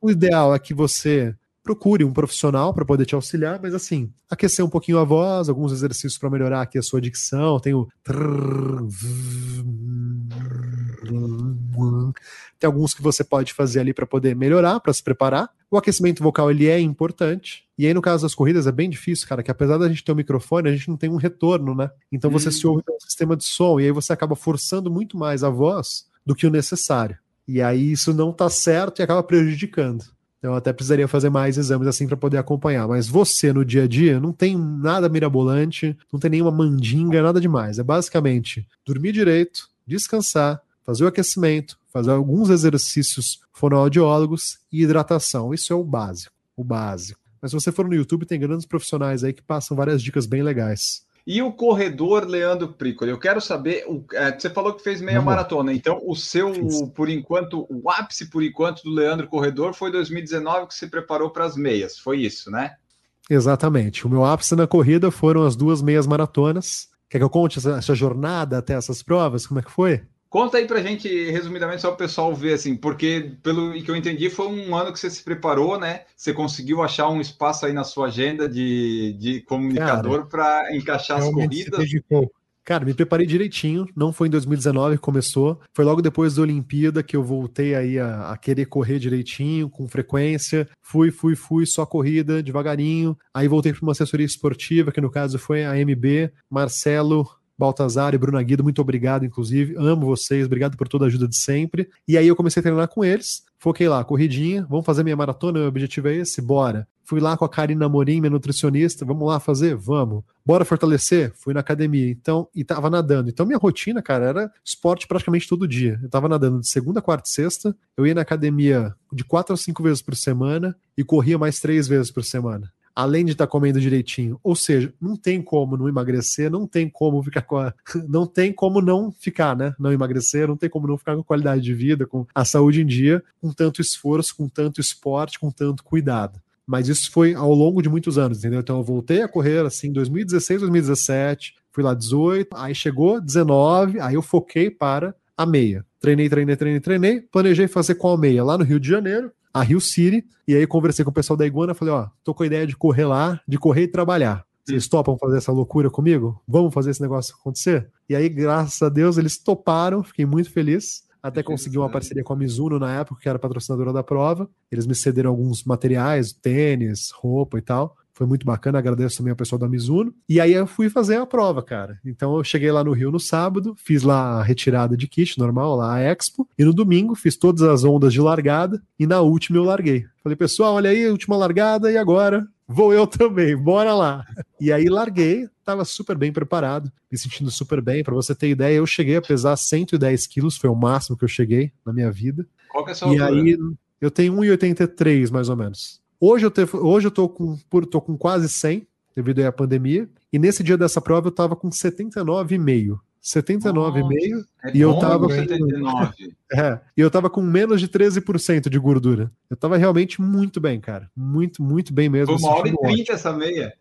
O ideal é que você procure um profissional para poder te auxiliar, mas assim, aquecer um pouquinho a voz, alguns exercícios para melhorar aqui a sua dicção, tem o tem alguns que você pode fazer ali para poder melhorar, para se preparar. O aquecimento vocal ele é importante. E aí no caso das corridas é bem difícil, cara, que apesar da gente ter um microfone, a gente não tem um retorno, né? Então você hum. se ouve pelo sistema de som e aí você acaba forçando muito mais a voz do que o necessário. E aí isso não tá certo e acaba prejudicando. Eu até precisaria fazer mais exames assim para poder acompanhar. Mas você no dia a dia não tem nada mirabolante, não tem nenhuma mandinga, nada demais. É basicamente dormir direito, descansar, fazer o aquecimento, fazer alguns exercícios fonoaudiólogos e hidratação. Isso é o básico, o básico. Mas se você for no YouTube, tem grandes profissionais aí que passam várias dicas bem legais. E o corredor Leandro Pricoli, eu quero saber, o, é, você falou que fez meia maratona, então o seu, por enquanto, o ápice por enquanto do Leandro Corredor foi 2019 que se preparou para as meias, foi isso, né? Exatamente. O meu ápice na corrida foram as duas meias maratonas. Quer que eu conte essa, essa jornada até essas provas? Como é que foi? Conta aí pra gente, resumidamente, só o pessoal ver, assim, porque pelo que eu entendi, foi um ano que você se preparou, né? Você conseguiu achar um espaço aí na sua agenda de, de comunicador para encaixar as corridas. Cara, me preparei direitinho. Não foi em 2019 que começou. Foi logo depois da Olimpíada que eu voltei aí a, a, querer correr direitinho, com frequência. Fui, fui, fui, só corrida, devagarinho. Aí voltei para uma assessoria esportiva, que no caso foi a MB. Marcelo, Baltazar e Bruna Guido, muito obrigado, inclusive. Amo vocês, obrigado por toda a ajuda de sempre. E aí eu comecei a treinar com eles. Foquei lá, corridinha, vamos fazer minha maratona, meu objetivo é esse? Bora. Fui lá com a Karina Morim, minha nutricionista, vamos lá fazer? Vamos. Bora fortalecer? Fui na academia, então, e tava nadando. Então minha rotina, cara, era esporte praticamente todo dia. Eu tava nadando de segunda, quarta e sexta, eu ia na academia de quatro a cinco vezes por semana e corria mais três vezes por semana além de estar tá comendo direitinho. Ou seja, não tem como não emagrecer, não tem como ficar com a, não tem como não ficar, né? Não emagrecer, não tem como não ficar com qualidade de vida, com a saúde em dia, com tanto esforço, com tanto esporte, com tanto cuidado. Mas isso foi ao longo de muitos anos, entendeu? Então eu voltei a correr assim em 2016, 2017, fui lá 18, aí chegou 19, aí eu foquei para a meia. Treinei, treinei, treinei, treinei, planejei fazer qual meia lá no Rio de Janeiro, a Rio City, e aí conversei com o pessoal da Iguana, falei, ó, tô com a ideia de correr lá, de correr e trabalhar. Vocês topam fazer essa loucura comigo? Vamos fazer esse negócio acontecer? E aí, graças a Deus, eles toparam, fiquei muito feliz. Até consegui uma parceria com a Mizuno na época, que era patrocinadora da prova. Eles me cederam alguns materiais, tênis, roupa e tal. Foi muito bacana, agradeço também ao pessoal da Mizuno. E aí eu fui fazer a prova, cara. Então eu cheguei lá no Rio no sábado, fiz lá a retirada de kit normal, lá a Expo, e no domingo fiz todas as ondas de largada, e na última eu larguei. Falei, pessoal, olha aí, última largada, e agora? Vou eu também, bora lá. E aí larguei, tava super bem preparado, me sentindo super bem. Para você ter ideia, eu cheguei a pesar 110 quilos, foi o máximo que eu cheguei na minha vida. Qual que é a sua E altura? aí eu tenho 1,83 mais ou menos. Hoje eu, te, hoje eu tô, com, tô com quase 100, devido à pandemia, e nesse dia dessa prova eu tava com 79,5. 79,5 é e eu tava com, 79. É, e eu tava com menos de 13% de gordura. Eu tava realmente muito bem, cara. Muito, muito bem mesmo. Foi uma hora e 30 essa meia.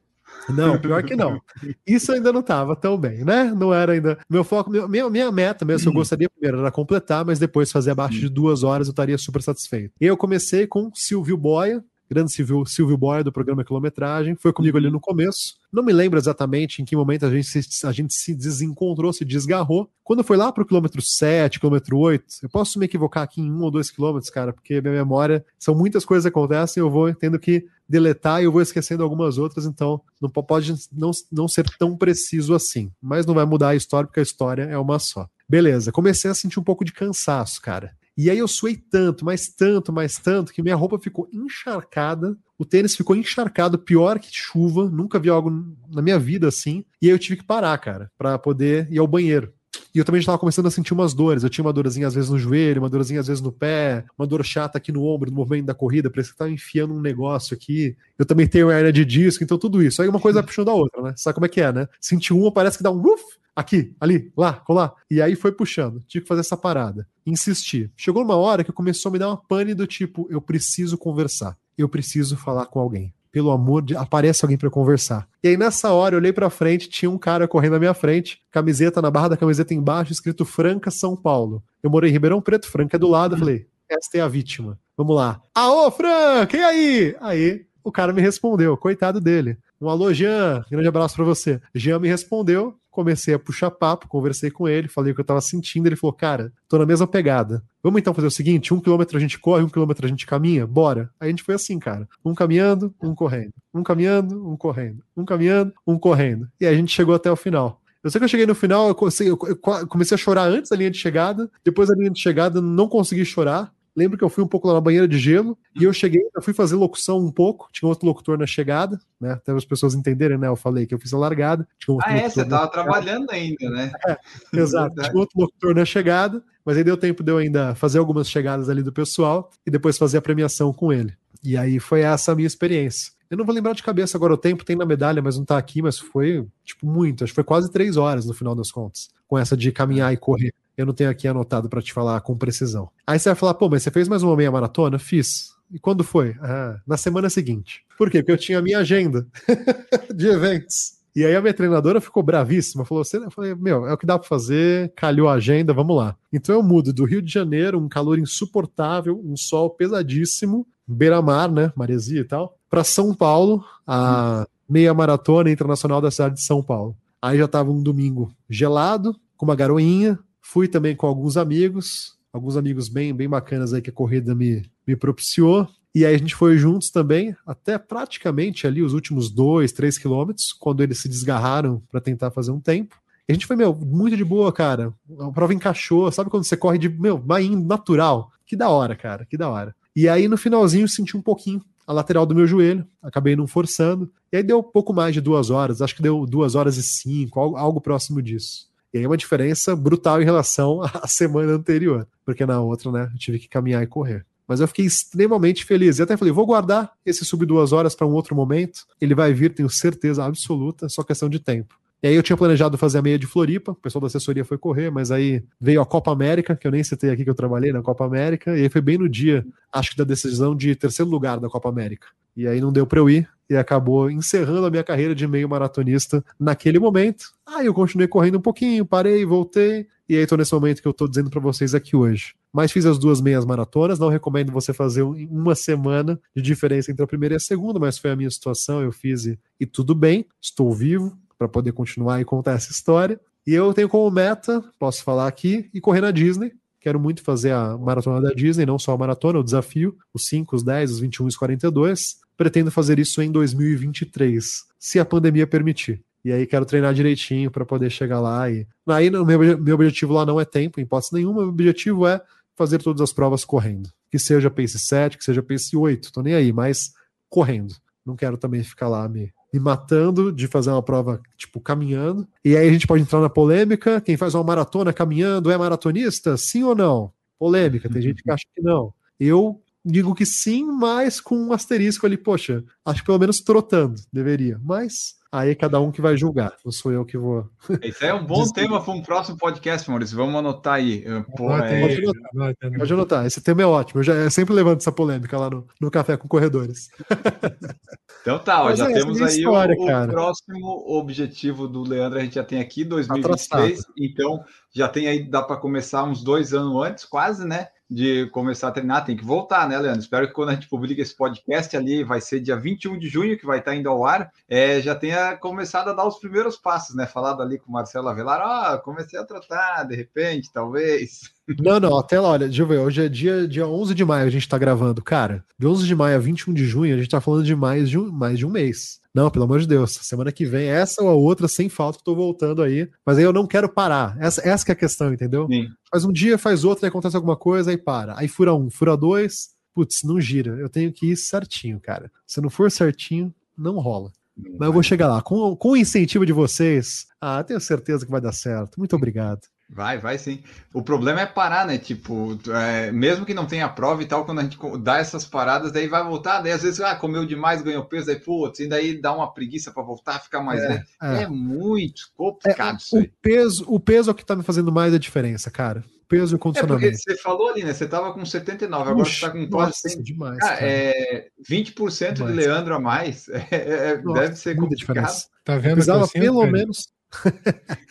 Não, pior que não. Isso ainda não tava tão bem, né? Não era ainda. Meu foco, minha, minha meta mesmo, eu gostaria primeiro era completar, mas depois fazer abaixo de duas horas eu estaria super satisfeito. E eu comecei com Silvio Boia, grande Silvio, Silvio Boy do programa Quilometragem, foi comigo ali no começo. Não me lembro exatamente em que momento a gente se, a gente se desencontrou, se desgarrou. Quando foi lá pro quilômetro 7, quilômetro 8, eu posso me equivocar aqui em um ou dois quilômetros, cara, porque minha memória, são muitas coisas que acontecem, eu vou tendo que deletar e eu vou esquecendo algumas outras, então não pode não, não ser tão preciso assim. Mas não vai mudar a história, porque a história é uma só. Beleza, comecei a sentir um pouco de cansaço, cara. E aí eu suei tanto, mais tanto, mais tanto, que minha roupa ficou encharcada, o tênis ficou encharcado, pior que chuva, nunca vi algo na minha vida assim. E aí eu tive que parar, cara, para poder ir ao banheiro. E eu também estava começando a sentir umas dores. Eu tinha uma dorzinha às vezes no joelho, uma dorzinha às vezes no pé, uma dor chata aqui no ombro, no movimento da corrida, parece que tava enfiando um negócio aqui. Eu também tenho hernia de disco, então tudo isso. Aí uma coisa puxando a outra, né? Sabe como é que é, né? Sentir uma, parece que dá um uff, aqui, ali, lá, colar. E aí foi puxando. Tive que fazer essa parada. Insistir. Chegou uma hora que começou a me dar uma pane do tipo, eu preciso conversar. Eu preciso falar com alguém pelo amor de aparece alguém para conversar. E aí nessa hora eu olhei para frente, tinha um cara correndo na minha frente, camiseta na barra da camiseta embaixo, escrito Franca São Paulo. Eu morei em Ribeirão Preto, Franca é do lado, eu falei, esta é a vítima. Vamos lá. Aô, Franca, e aí? Aí o cara me respondeu, coitado dele. Um alô, Jean, grande abraço para você. Jean me respondeu, comecei a puxar papo, conversei com ele, falei o que eu tava sentindo. Ele falou, cara, tô na mesma pegada. Vamos então fazer o seguinte: um quilômetro a gente corre, um quilômetro a gente caminha? Bora. Aí a gente foi assim, cara. Um caminhando, um correndo. Um caminhando, um correndo. Um caminhando, um correndo. E aí a gente chegou até o final. Eu sei que eu cheguei no final, eu comecei a chorar antes da linha de chegada, depois da linha de chegada não consegui chorar, Lembro que eu fui um pouco lá na banheira de gelo e eu cheguei, eu fui fazer locução um pouco. Tinha outro locutor na chegada, né? Até as pessoas entenderem, né? Eu falei que eu fiz a largada. ah, é? Você estava trabalhando ainda, né? É, exato. tinha outro locutor na chegada, mas aí deu tempo de eu ainda fazer algumas chegadas ali do pessoal e depois fazer a premiação com ele. E aí foi essa a minha experiência. Eu não vou lembrar de cabeça agora o tempo, tem na medalha, mas não tá aqui, mas foi, tipo, muito. Acho que foi quase três horas no final das contas, com essa de caminhar e correr eu não tenho aqui anotado para te falar com precisão. Aí você vai falar, pô, mas você fez mais uma meia maratona? Fiz. E quando foi? Ah, na semana seguinte. Por quê? Porque eu tinha a minha agenda de eventos. E aí a minha treinadora ficou bravíssima, falou assim, eu falei, meu, é o que dá para fazer, calhou a agenda, vamos lá. Então eu mudo do Rio de Janeiro, um calor insuportável, um sol pesadíssimo, beira-mar, né, maresia e tal, para São Paulo, a meia maratona internacional da cidade de São Paulo. Aí já tava um domingo gelado, com uma garoinha, Fui também com alguns amigos, alguns amigos bem, bem bacanas aí que a corrida me, me propiciou. E aí a gente foi juntos também, até praticamente ali os últimos dois, três quilômetros, quando eles se desgarraram para tentar fazer um tempo. E a gente foi, meu, muito de boa, cara. A prova encaixou, sabe quando você corre de, meu, vai natural? Que da hora, cara, que da hora. E aí no finalzinho senti um pouquinho a lateral do meu joelho, acabei não forçando. E aí deu pouco mais de duas horas, acho que deu duas horas e cinco, algo, algo próximo disso. E aí uma diferença brutal em relação à semana anterior, porque na outra, né, eu tive que caminhar e correr. Mas eu fiquei extremamente feliz. E até falei, vou guardar esse sub duas horas para um outro momento. Ele vai vir, tenho certeza absoluta, só questão de tempo. E aí eu tinha planejado fazer a meia de Floripa, o pessoal da assessoria foi correr, mas aí veio a Copa América, que eu nem citei aqui que eu trabalhei na Copa América, e aí foi bem no dia, acho que da decisão de terceiro lugar da Copa América. E aí não deu para eu ir, e acabou encerrando a minha carreira de meio maratonista naquele momento. Aí eu continuei correndo um pouquinho, parei, voltei, e aí tô nesse momento que eu tô dizendo para vocês aqui hoje. Mas fiz as duas meias maratonas, não recomendo você fazer uma semana de diferença entre a primeira e a segunda, mas foi a minha situação, eu fiz e, e tudo bem, estou vivo para poder continuar e contar essa história. E eu tenho como meta, posso falar aqui, e correr na Disney. Quero muito fazer a maratona da Disney, não só a maratona, o desafio, os 5, os 10, os 21 e os 42 pretendo fazer isso em 2023, se a pandemia permitir. E aí quero treinar direitinho para poder chegar lá. E aí meu, meu objetivo lá não é tempo, em hipótese nenhuma. Meu objetivo é fazer todas as provas correndo. Que seja pace 7, que seja pace 8, tô nem aí, mas correndo. Não quero também ficar lá me, me matando de fazer uma prova, tipo, caminhando. E aí a gente pode entrar na polêmica. Quem faz uma maratona caminhando é maratonista? Sim ou não? Polêmica, tem gente que acha que não. Eu digo que sim, mas com um asterisco ali, poxa, acho que pelo menos trotando deveria, mas aí é cada um que vai julgar, não sou eu que vou. Isso é um bom tema para um próximo podcast, Maurício, vamos anotar aí. Pô, é... pode, anotar, pode anotar, esse tema é ótimo, eu, já, eu sempre levanto essa polêmica lá no, no Café com Corredores. Então tá, ó, já é, temos aí história, o, o próximo objetivo do Leandro, a gente já tem aqui, 2023, tá então já tem aí, dá para começar uns dois anos antes, quase, né? De começar a treinar. Tem que voltar, né, Leandro? Espero que quando a gente publique esse podcast ali, vai ser dia 21 de junho, que vai estar indo ao ar, é, já tenha começado a dar os primeiros passos, né? Falado ali com o Marcelo Avelar, ah, comecei a tratar, de repente, talvez. Não, não, até lá, olha, deixa eu ver, hoje é dia, dia 11 de maio a gente tá gravando. Cara, de 11 de maio a 21 de junho, a gente tá falando de mais de um, mais de um mês. Não, pelo amor de Deus, semana que vem, essa ou a outra, sem falta, tô voltando aí. Mas aí eu não quero parar. Essa, essa é a questão, entendeu? Sim. Faz um dia, faz outro, aí acontece alguma coisa, aí para. Aí fura um, fura dois, putz, não gira. Eu tenho que ir certinho, cara. Se não for certinho, não rola. Mas eu vou chegar lá. Com, com o incentivo de vocês, ah, tenho certeza que vai dar certo. Muito obrigado. Vai, vai sim. O problema é parar, né? Tipo, é, mesmo que não tenha prova e tal, quando a gente dá essas paradas, daí vai voltar, daí às vezes, ah, comeu demais, ganhou peso, aí, putz, e daí dá uma preguiça para voltar, ficar mais. É, é. é muito complicado é, isso o aí. Peso, o peso é o que tá me fazendo mais a diferença, cara. Peso e condicionamento. É porque você falou ali, né? Você tava com 79, agora você tá com quase 100. Demais, cara, É 20% demais. de Leandro a mais. É, é, nossa, deve ser complicado. Diferença. Tá vendo? Precisava pelo menos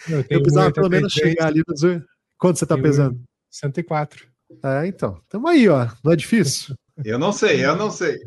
eu, eu precisava pelo menos chegar ali nos. Quanto você tá pesando? 104. É, então. Tamo aí, ó. Não é difícil? Eu não sei, eu não sei.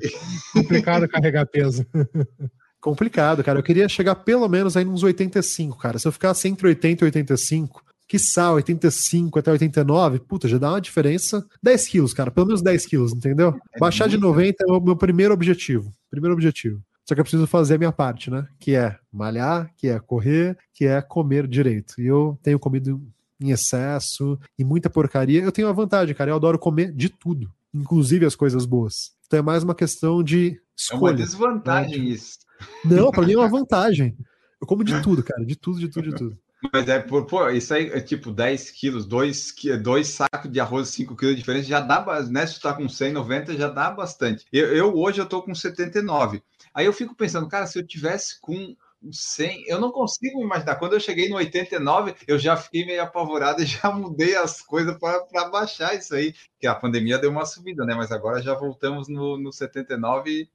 Complicado carregar peso. Complicado, cara. Eu queria chegar pelo menos aí nos 85, cara. Se eu ficasse entre 80 e 85, que sal, 85 até 89, puta, já dá uma diferença. 10 quilos, cara. Pelo menos 10 quilos, entendeu? É Baixar de 90 é o meu primeiro objetivo. Primeiro objetivo. Só que eu preciso fazer a minha parte, né? Que é malhar, que é correr, que é comer direito. E eu tenho comido em excesso e muita porcaria. Eu tenho uma vantagem, cara. Eu adoro comer de tudo, inclusive as coisas boas. Então é mais uma questão de escolha. É uma desvantagem né? isso. Não, pra mim é uma vantagem. Eu como de tudo, cara. De tudo, de tudo, de tudo. Mas é, pô, isso aí é tipo 10 quilos, dois, dois sacos de arroz, 5 quilos de diferença, já dá, né? Se tu tá com 190, já dá bastante. Eu, eu hoje eu tô com 79. Aí eu fico pensando, cara, se eu tivesse com 100, eu não consigo imaginar. Quando eu cheguei no 89, eu já fiquei meio apavorado e já mudei as coisas para baixar isso aí. Que a pandemia deu uma subida, né? Mas agora já voltamos no, no 79 e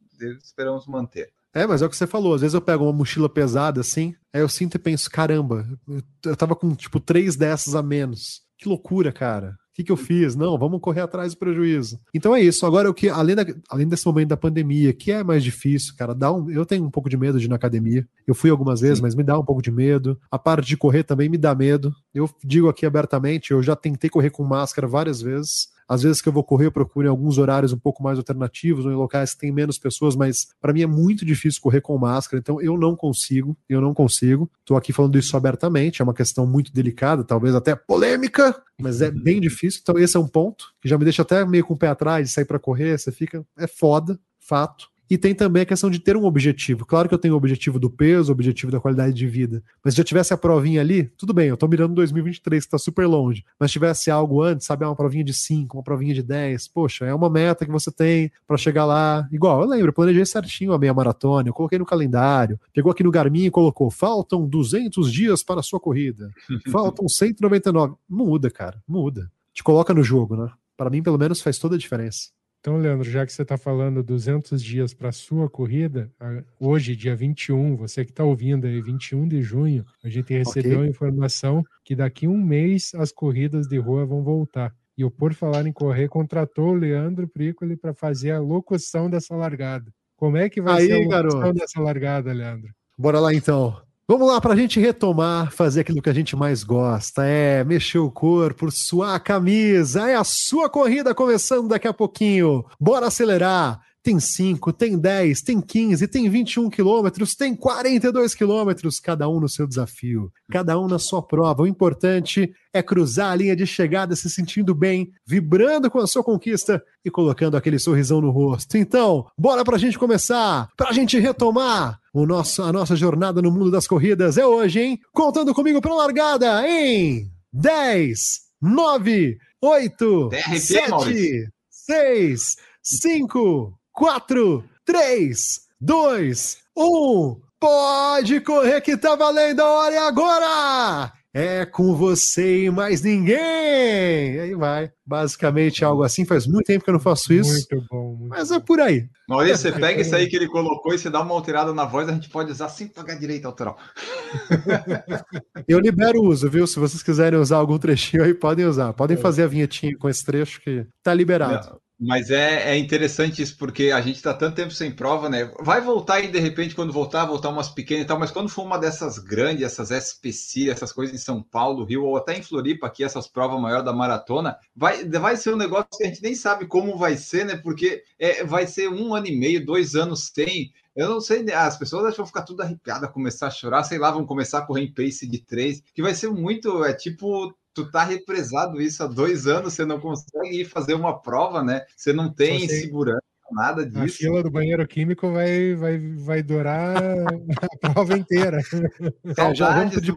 esperamos manter. É, mas é o que você falou. Às vezes eu pego uma mochila pesada assim, aí eu sinto e penso: caramba, eu tava com tipo três dessas a menos. Que loucura, cara que, que eu fiz? Não, vamos correr atrás do prejuízo. Então é isso. Agora, o que, além, da, além desse momento da pandemia, que é mais difícil, cara, dá um, eu tenho um pouco de medo de ir na academia. Eu fui algumas vezes, Sim. mas me dá um pouco de medo. A parte de correr também me dá medo. Eu digo aqui abertamente, eu já tentei correr com máscara várias vezes. Às vezes que eu vou correr, eu procuro em alguns horários um pouco mais alternativos, ou em locais que tem menos pessoas, mas para mim é muito difícil correr com máscara, então eu não consigo, eu não consigo. Estou aqui falando isso abertamente, é uma questão muito delicada, talvez até polêmica, mas é bem difícil. Então esse é um ponto que já me deixa até meio com o pé atrás de sair para correr, você fica, é foda, fato. E tem também a questão de ter um objetivo. Claro que eu tenho o objetivo do peso, o objetivo da qualidade de vida. Mas se eu tivesse a provinha ali, tudo bem, eu tô mirando 2023, que tá super longe. Mas tivesse algo antes, sabe, uma provinha de 5, uma provinha de 10, poxa, é uma meta que você tem para chegar lá. Igual, eu lembro, eu planejei certinho a meia maratona, eu coloquei no calendário, pegou aqui no Garmin e colocou: faltam 200 dias para a sua corrida. Faltam 199. Muda, cara, muda. Te coloca no jogo, né? Para mim, pelo menos, faz toda a diferença. Então, Leandro, já que você está falando 200 dias para a sua corrida, hoje, dia 21, você que está ouvindo aí, 21 de junho, a gente recebeu okay. a informação que daqui a um mês as corridas de rua vão voltar. E o Por Falar em Correr contratou o Leandro Pricoli para fazer a locução dessa largada. Como é que vai aí, ser a locução garoto. dessa largada, Leandro? Bora lá então. Vamos lá para a gente retomar, fazer aquilo que a gente mais gosta, é mexer o corpo, suar a camisa, é a sua corrida começando daqui a pouquinho. Bora acelerar! Tem 5, tem 10, tem 15, tem 21 quilômetros, tem 42 quilômetros, cada um no seu desafio, cada um na sua prova. O importante é cruzar a linha de chegada se sentindo bem, vibrando com a sua conquista e colocando aquele sorrisão no rosto. Então, bora pra gente começar, pra gente retomar o nosso, a nossa jornada no mundo das corridas. É hoje, hein? Contando comigo pra largada em 10, 9, 8, 7, 6, 5, 4, 3, 2, 1. Pode correr que tá valendo a hora e agora! é com você e mais ninguém. Aí vai. Basicamente algo assim. Faz muito tempo que eu não faço isso. Muito bom. Muito mas é por aí. Maurício, você pega isso aí que ele colocou e você dá uma alterada na voz, a gente pode usar sem pagar direito autoral. eu libero o uso, viu? Se vocês quiserem usar algum trechinho aí, podem usar. Podem é. fazer a vinhetinha com esse trecho que tá liberado. Mas é, é interessante isso, porque a gente está tanto tempo sem prova, né? Vai voltar e de repente, quando voltar, voltar umas pequenas e tal, mas quando for uma dessas grandes, essas SPC, essas coisas em São Paulo, Rio, ou até em Floripa, aqui, essas provas maiores da maratona, vai, vai ser um negócio que a gente nem sabe como vai ser, né? Porque é, vai ser um ano e meio, dois anos sem. Eu não sei, as pessoas vão ficar tudo arrepiadas, começar a chorar, sei lá, vão começar a correr em pace de três, que vai ser muito, é tipo tu tá represado isso há dois anos, você não consegue ir fazer uma prova, né? Você não tem segurança, nada disso. A fila do banheiro químico vai, vai, vai durar a prova inteira. É, já vamos pedir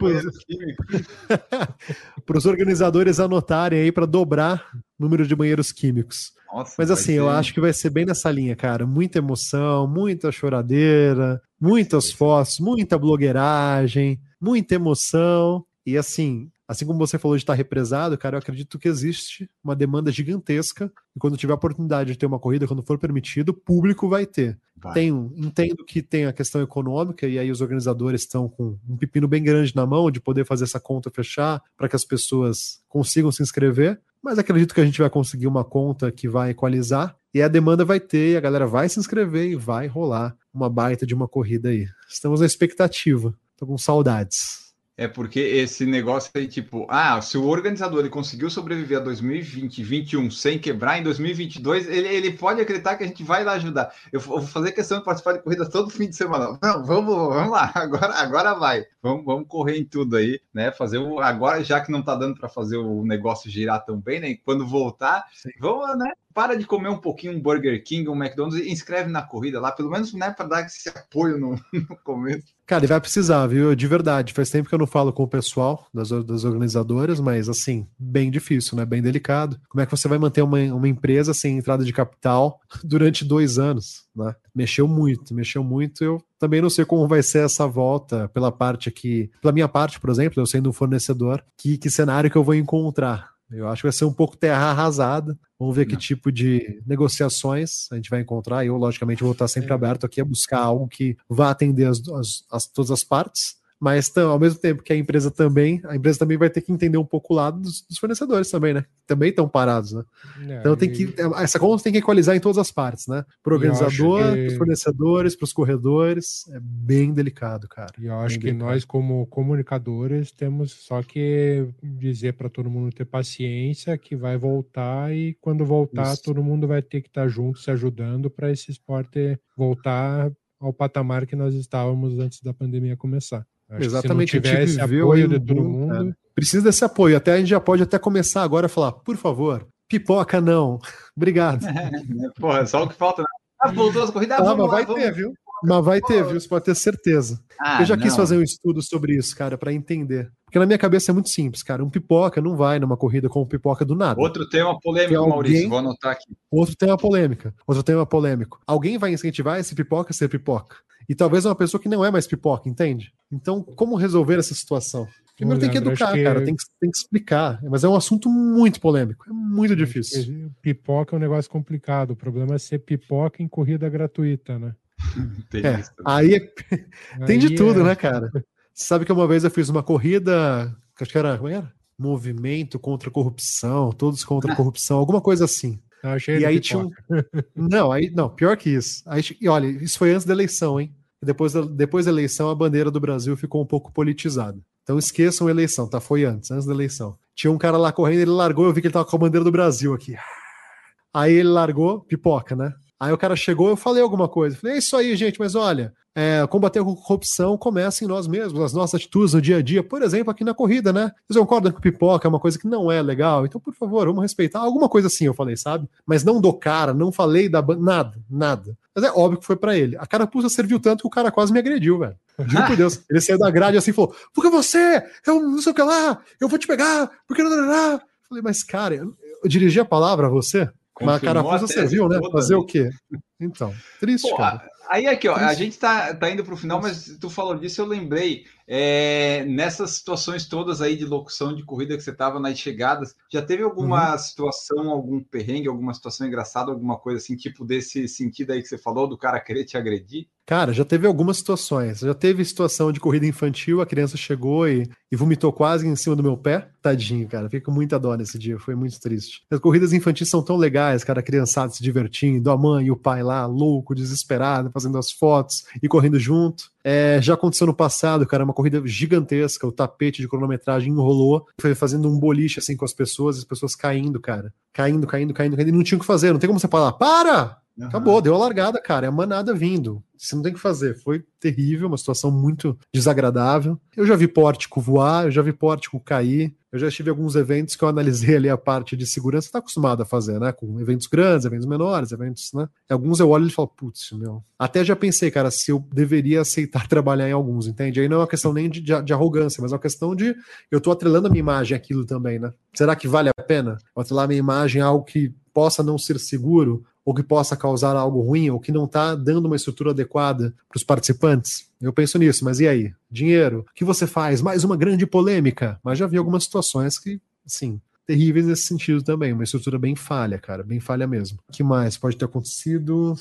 para os organizadores anotarem aí para dobrar o número de banheiros químicos. Nossa, Mas assim, ser... eu acho que vai ser bem nessa linha, cara. Muita emoção, muita choradeira, muitas fotos, muita blogueiragem, muita emoção. E assim, Assim como você falou de estar represado, cara, eu acredito que existe uma demanda gigantesca e quando tiver a oportunidade de ter uma corrida, quando for permitido, o público vai ter. Vai. Tenho, entendo que tem a questão econômica e aí os organizadores estão com um pepino bem grande na mão de poder fazer essa conta fechar para que as pessoas consigam se inscrever, mas acredito que a gente vai conseguir uma conta que vai equalizar e a demanda vai ter, e a galera vai se inscrever e vai rolar uma baita de uma corrida aí. Estamos na expectativa. Tô com saudades. É porque esse negócio aí, tipo, ah, se o organizador ele conseguiu sobreviver a 2020, 2021 sem quebrar, em 2022 ele, ele pode acreditar que a gente vai lá ajudar. Eu vou fazer questão de participar de corridas todo fim de semana. Não, vamos, vamos lá, agora, agora vai. Vamos, vamos correr em tudo aí, né? Fazer o agora já que não tá dando para fazer o negócio girar tão bem, né? Quando voltar, Sim. vamos, né? Para de comer um pouquinho um Burger King, um McDonald's e inscreve na corrida lá, pelo menos né, para dar esse apoio no, no, começo. Cara, e vai precisar, viu? De verdade. Faz tempo que eu não falo com o pessoal das, das organizadoras, mas assim, bem difícil, né? Bem delicado. Como é que você vai manter uma, uma empresa sem entrada de capital durante dois anos? Né? Mexeu muito, mexeu muito. Eu também não sei como vai ser essa volta pela parte aqui, pela minha parte, por exemplo, eu sendo um fornecedor, que, que cenário que eu vou encontrar. Eu acho que vai ser um pouco terra arrasada. Vamos ver Não. que tipo de negociações a gente vai encontrar. Eu, logicamente, vou estar sempre é. aberto aqui a buscar algo que vá atender as, as, as todas as partes mas ao mesmo tempo que a empresa também, a empresa também vai ter que entender um pouco o lado dos, dos fornecedores também, né? Também estão parados, né? É, então tem que essa conta tem que equalizar em todas as partes, né? Para o organizador, que... para os fornecedores, para os corredores, é bem delicado, cara. E eu acho bem que delicado. nós como comunicadores temos só que dizer para todo mundo ter paciência que vai voltar e quando voltar Isso. todo mundo vai ter que estar tá junto se ajudando para esse esporte voltar ao patamar que nós estávamos antes da pandemia começar. Acho Exatamente, se não tivesse apoio de todo mundo. Precisa desse apoio. Até a gente já pode até começar agora a falar, por favor, pipoca não. Obrigado. Porra, só o que falta. Né? Ah, voltou as corridas. Ah, mas lá, vai vamos... ter, viu? Mas vai ter, viu? Você pode ter certeza. Ah, eu já não. quis fazer um estudo sobre isso, cara, para entender. Porque na minha cabeça é muito simples, cara. Um pipoca não vai numa corrida com um pipoca do nada. Outro tema polêmico, alguém... Maurício, vou anotar aqui. Outro tema polêmica. Outro tema polêmico. Alguém vai incentivar esse pipoca a ser pipoca. E talvez é uma pessoa que não é mais pipoca, entende? Então, como resolver essa situação? Primeiro tem que educar, que... cara, tem que, tem que explicar. Mas é um assunto muito polêmico, é muito difícil. Pipoca é um negócio complicado. O problema é ser pipoca em corrida gratuita, né? tem é, aí é... tem aí de tudo, é... né, cara? Você sabe que uma vez eu fiz uma corrida, acho que era, como era? Movimento contra a corrupção, todos contra a corrupção, alguma coisa assim. Ah, e aí tinha um... Não, aí não, pior que isso. Aí, e olha, isso foi antes da eleição, hein? Depois da, depois da eleição, a bandeira do Brasil ficou um pouco politizada. Então esqueçam a eleição, tá? Foi antes, antes da eleição. Tinha um cara lá correndo, ele largou, eu vi que ele tava com a bandeira do Brasil aqui. Aí ele largou, pipoca, né? Aí o cara chegou, eu falei alguma coisa. Falei, é isso aí, gente, mas olha, é, combater a corrupção começa em nós mesmos, as nossas atitudes no dia a dia, por exemplo, aqui na corrida, né? Vocês concordam que pipoca é uma coisa que não é legal? Então, por favor, vamos respeitar. Alguma coisa assim eu falei, sabe? Mas não do cara, não falei da nada, nada. Mas é óbvio que foi para ele. A carapuça serviu tanto que o cara quase me agrediu, velho. Juro por Deus. Ele saiu da grade assim e falou: Porque você, eu não sei o que lá, eu vou te pegar, porque não. Falei, mas cara, eu, eu dirigi a palavra a você? Mas a carapuça você viu, né? Fazer o quê? Então, triste, Pô, cara. Aí aqui, ó, a gente tá, tá indo para o final, mas tu falou disso, eu lembrei. É, nessas situações todas aí de locução de corrida que você estava nas chegadas, já teve alguma uhum. situação, algum perrengue, alguma situação engraçada, alguma coisa assim, tipo desse sentido aí que você falou, do cara querer te agredir? Cara, já teve algumas situações. Já teve situação de corrida infantil, a criança chegou e, e vomitou quase em cima do meu pé. Tadinho, cara. Fico com muita dó nesse dia, foi muito triste. As corridas infantis são tão legais, cara, a criançada se divertindo, a mãe e o pai lá, louco, desesperado, fazendo as fotos e correndo junto. É, já aconteceu no passado, cara, uma corrida gigantesca, o tapete de cronometragem enrolou, foi fazendo um boliche assim com as pessoas, as pessoas caindo, cara. Caindo, caindo, caindo, caindo, e não tinha o que fazer, não tem como você falar, para! Uhum. Acabou, deu a largada, cara. É a manada vindo. Você não tem que fazer. Foi terrível, uma situação muito desagradável. Eu já vi pórtico voar, eu já vi pórtico cair. Eu já estive em alguns eventos que eu analisei ali a parte de segurança. Você tá acostumado a fazer, né? Com eventos grandes, eventos menores, eventos, né? Alguns eu olho e falo, putz, meu. Até já pensei, cara, se eu deveria aceitar trabalhar em alguns, entende? Aí não é uma questão nem de, de, de arrogância, mas é uma questão de eu tô atrelando a minha imagem àquilo também, né? Será que vale a pena atrelar a minha imagem a algo que possa não ser seguro ou que possa causar algo ruim, ou que não está dando uma estrutura adequada para os participantes? Eu penso nisso, mas e aí? Dinheiro? O que você faz? Mais uma grande polêmica. Mas já vi algumas situações que, sim, terríveis nesse sentido também. Uma estrutura bem falha, cara, bem falha mesmo. O que mais pode ter acontecido?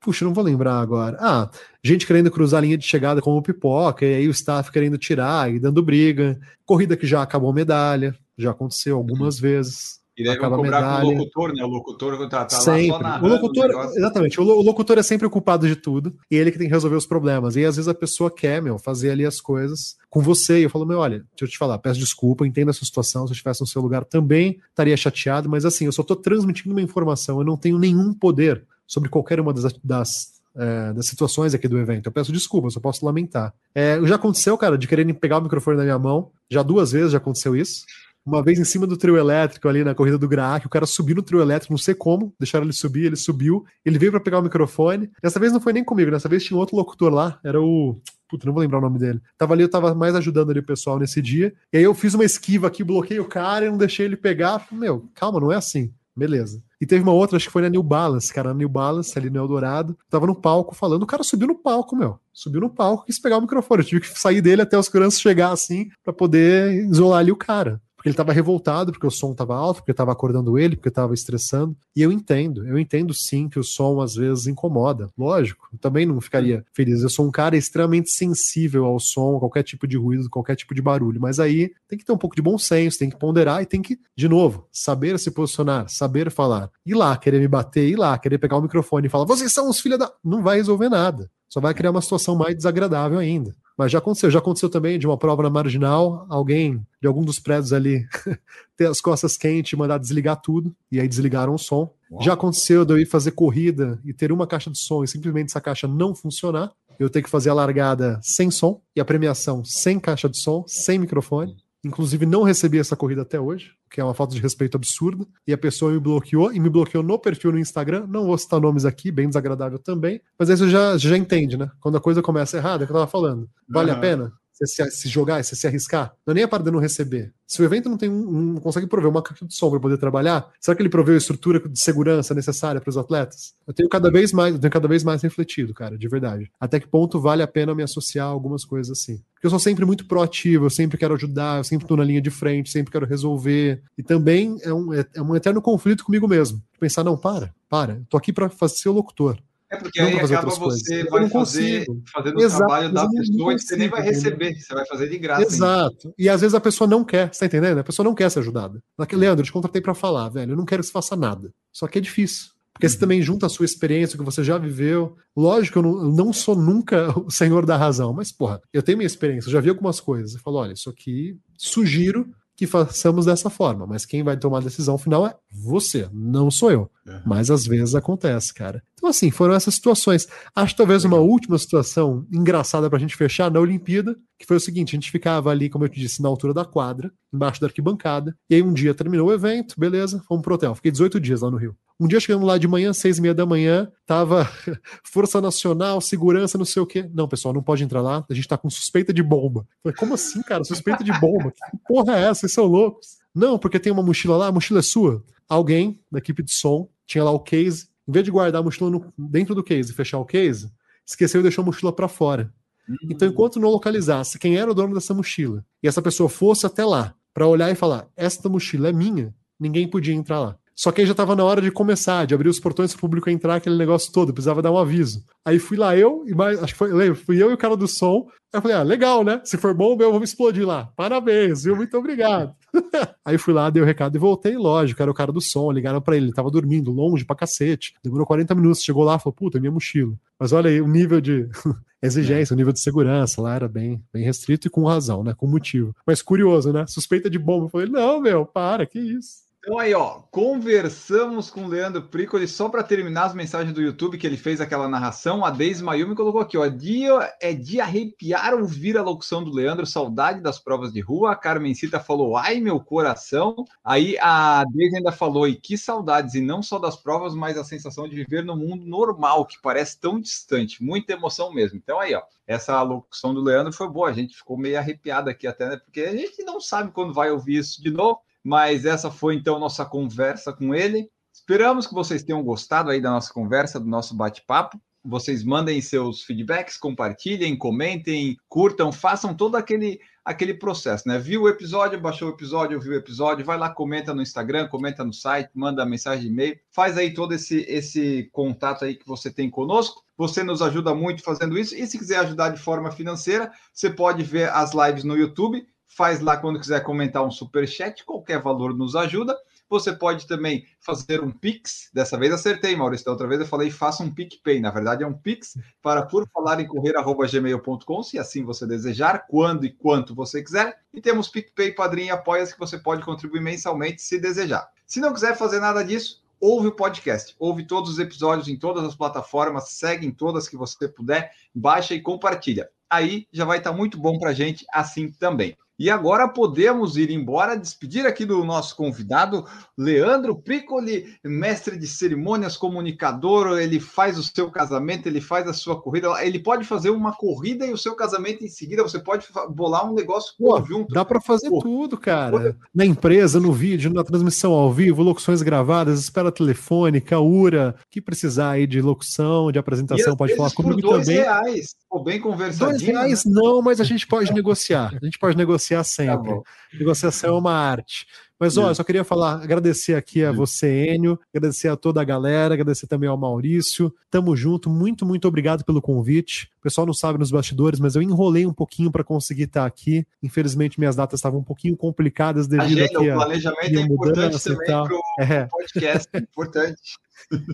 Puxa, não vou lembrar agora. Ah, gente querendo cruzar a linha de chegada como pipoca, e aí o staff querendo tirar e dando briga. Corrida que já acabou medalha, já aconteceu algumas uhum. vezes. E daí vão cobrar medalha. com o locutor, né? O locutor tá, tá sempre. lá só na. O locutor, o exatamente, o, locutor é sempre o culpado de tudo, e ele que tem que resolver os problemas. E às vezes a pessoa quer, meu, fazer ali as coisas com você. E eu falo, meu, olha, deixa eu te falar, peço desculpa, entendo a sua situação. Se eu estivesse no seu lugar também estaria chateado, mas assim, eu só estou transmitindo uma informação, eu não tenho nenhum poder sobre qualquer uma das, das é, das situações aqui do evento. Eu peço desculpa, eu só posso lamentar. É, já aconteceu, cara, de quererem pegar o microfone na minha mão. Já duas vezes já aconteceu isso. Uma vez em cima do trio elétrico ali na corrida do Graak, o cara subiu no trio elétrico, não sei como, deixaram ele subir, ele subiu, ele veio para pegar o microfone. Dessa vez não foi nem comigo, dessa vez tinha outro locutor lá, era o Puta, não vou lembrar o nome dele. Tava ali, eu tava mais ajudando ali o pessoal nesse dia. E aí eu fiz uma esquiva aqui, bloqueei o cara e não deixei ele pegar. Meu, calma, não é assim. Beleza. E teve uma outra, acho que foi na New Balance, cara, na New Balance, ali no Eldorado. Tava no palco falando, o cara subiu no palco, meu. Subiu no palco, quis pegar o microfone. Eu tive que sair dele até os crianças chegar assim, para poder isolar ali o cara ele estava revoltado, porque o som estava alto, porque estava acordando ele, porque estava estressando. E eu entendo, eu entendo sim que o som às vezes incomoda. Lógico, eu também não ficaria feliz. Eu sou um cara extremamente sensível ao som, a qualquer tipo de ruído, qualquer tipo de barulho. Mas aí tem que ter um pouco de bom senso, tem que ponderar e tem que, de novo, saber se posicionar, saber falar. Ir lá, querer me bater, ir lá, querer pegar o microfone e falar, vocês são os filhos da. Não vai resolver nada. Só vai criar uma situação mais desagradável ainda. Mas já aconteceu, já aconteceu também de uma prova na marginal, alguém de algum dos prédios ali ter as costas quentes e mandar desligar tudo, e aí desligaram o som. Uau. Já aconteceu de eu ir fazer corrida e ter uma caixa de som e simplesmente essa caixa não funcionar, eu ter que fazer a largada sem som e a premiação sem caixa de som, sem microfone. Inclusive, não recebi essa corrida até hoje, que é uma falta de respeito absurda. E a pessoa me bloqueou e me bloqueou no perfil no Instagram. Não vou citar nomes aqui, bem desagradável também. Mas aí você já, já entende, né? Quando a coisa começa errada, é o que eu tava falando. Vale uhum. a pena? Você se, jogar, você se arriscar? Não é nem a parte de não receber. Se o evento não tem um, não consegue prover uma caixa de som para poder trabalhar, será que ele proveu a estrutura de segurança necessária para os atletas? Eu tenho cada vez mais, eu tenho cada vez mais refletido, cara, de verdade. Até que ponto vale a pena me associar a algumas coisas assim? Porque eu sou sempre muito proativo, eu sempre quero ajudar, eu sempre estou na linha de frente, sempre quero resolver. E também é um, é, é um eterno conflito comigo mesmo. Pensar, não, para, para, eu tô aqui para ser o locutor. É porque aí acaba você vai fazer, fazendo Exato, o trabalho da pessoa e você nem vai receber, você vai fazer de graça. Exato. E às vezes a pessoa não quer, você tá entendendo? A pessoa não quer ser ajudada. Leandro, eu te contratei para falar, velho, eu não quero que você faça nada. Só que é difícil. Porque uhum. você também junta a sua experiência, o que você já viveu. Lógico, eu não, eu não, sou nunca o senhor da razão, mas, porra, eu tenho minha experiência, eu já vi algumas coisas. Eu falo, olha, isso aqui sugiro que façamos dessa forma, mas quem vai tomar a decisão final é você, não sou eu. Uhum. Mas às vezes acontece, cara. Então, assim, foram essas situações. Acho talvez uma última situação engraçada pra gente fechar na Olimpíada, que foi o seguinte: a gente ficava ali, como eu te disse, na altura da quadra, embaixo da arquibancada, e aí um dia terminou o evento, beleza, fomos pro hotel. Fiquei 18 dias lá no Rio. Um dia chegando lá de manhã, seis e meia da manhã, tava Força Nacional, segurança, não sei o quê. Não, pessoal, não pode entrar lá, a gente tá com suspeita de bomba. Falei, como assim, cara? Suspeita de bomba? Que porra é essa? Vocês são loucos? Não, porque tem uma mochila lá, a mochila é sua. Alguém da equipe de som tinha lá o case, em vez de guardar a mochila no, dentro do case e fechar o case, esqueceu e deixou a mochila para fora. Uhum. Então, enquanto não localizasse quem era o dono dessa mochila e essa pessoa fosse até lá para olhar e falar: esta mochila é minha, ninguém podia entrar lá. Só que aí já estava na hora de começar, de abrir os portões para o público entrar, aquele negócio todo, precisava dar um aviso. Aí fui lá eu e mais, acho que foi, lembro, fui eu e o cara do som. Aí eu falei, ah, legal, né? Se for bom, meu, vamos explodir lá. Parabéns, viu? Muito obrigado. aí fui lá, dei o recado e voltei, lógico, era o cara do som, ligaram para ele, ele tava dormindo, longe pra cacete. Demorou 40 minutos, chegou lá, falou, puta, minha mochila. Mas olha aí, o nível de exigência, o nível de segurança lá era bem, bem restrito e com razão, né? Com motivo. Mas curioso, né? Suspeita de bomba. Eu falei, não, meu, para, que isso. Então aí, ó, conversamos com o Leandro Pricoli só para terminar as mensagens do YouTube que ele fez aquela narração. A Deise Mayumi colocou aqui, ó, dia é de arrepiar ouvir a locução do Leandro, saudade das provas de rua. A Carmen Cita falou, ai meu coração. Aí a Deise ainda falou, e que saudades, e não só das provas, mas a sensação de viver no mundo normal, que parece tão distante. Muita emoção mesmo. Então aí, ó, essa locução do Leandro foi boa, a gente ficou meio arrepiado aqui até, né? Porque a gente não sabe quando vai ouvir isso de novo. Mas essa foi então nossa conversa com ele. Esperamos que vocês tenham gostado aí da nossa conversa, do nosso bate-papo. Vocês mandem seus feedbacks, compartilhem, comentem, curtam, façam todo aquele aquele processo, né? Viu o episódio, baixou o episódio, viu o episódio, vai lá, comenta no Instagram, comenta no site, manda mensagem de e-mail, faz aí todo esse, esse contato aí que você tem conosco. Você nos ajuda muito fazendo isso. E se quiser ajudar de forma financeira, você pode ver as lives no YouTube faz lá quando quiser comentar um super chat, qualquer valor nos ajuda. Você pode também fazer um Pix. Dessa vez acertei, Maurício. Da outra vez eu falei faça um PicPay. Na verdade, é um Pix para por falar em correr.gmail.com, se assim você desejar, quando e quanto você quiser. E temos PicPay, Padrinho e Apoias que você pode contribuir mensalmente se desejar. Se não quiser fazer nada disso, ouve o podcast, ouve todos os episódios em todas as plataformas, segue em todas que você puder, baixa e compartilha. Aí já vai estar muito bom para a gente assim também. E agora podemos ir embora, despedir aqui do nosso convidado, Leandro Piccoli, mestre de cerimônias, comunicador. Ele faz o seu casamento, ele faz a sua corrida. Ele pode fazer uma corrida e o seu casamento em seguida. Você pode bolar um negócio Pô, conjunto. Dá para fazer Pô. tudo, cara. Na empresa, no vídeo, na transmissão ao vivo, locuções gravadas, espera telefônica, URA, que precisar aí de locução, de apresentação, pode falar comigo por dois também. reais, Pô, bem conversadinho. Dois reais né? não, mas a gente pode negociar. A gente pode negociar negociar sempre. Tá Negociação é uma arte. Mas, ó, eu só queria falar, agradecer aqui a você, Enio, agradecer a toda a galera, agradecer também ao Maurício. Tamo junto, muito, muito obrigado pelo convite. O pessoal não sabe nos bastidores, mas eu enrolei um pouquinho para conseguir estar aqui. Infelizmente, minhas datas estavam um pouquinho complicadas devido Agenda, aqui a, o planejamento é importante também para o é. podcast, é importante.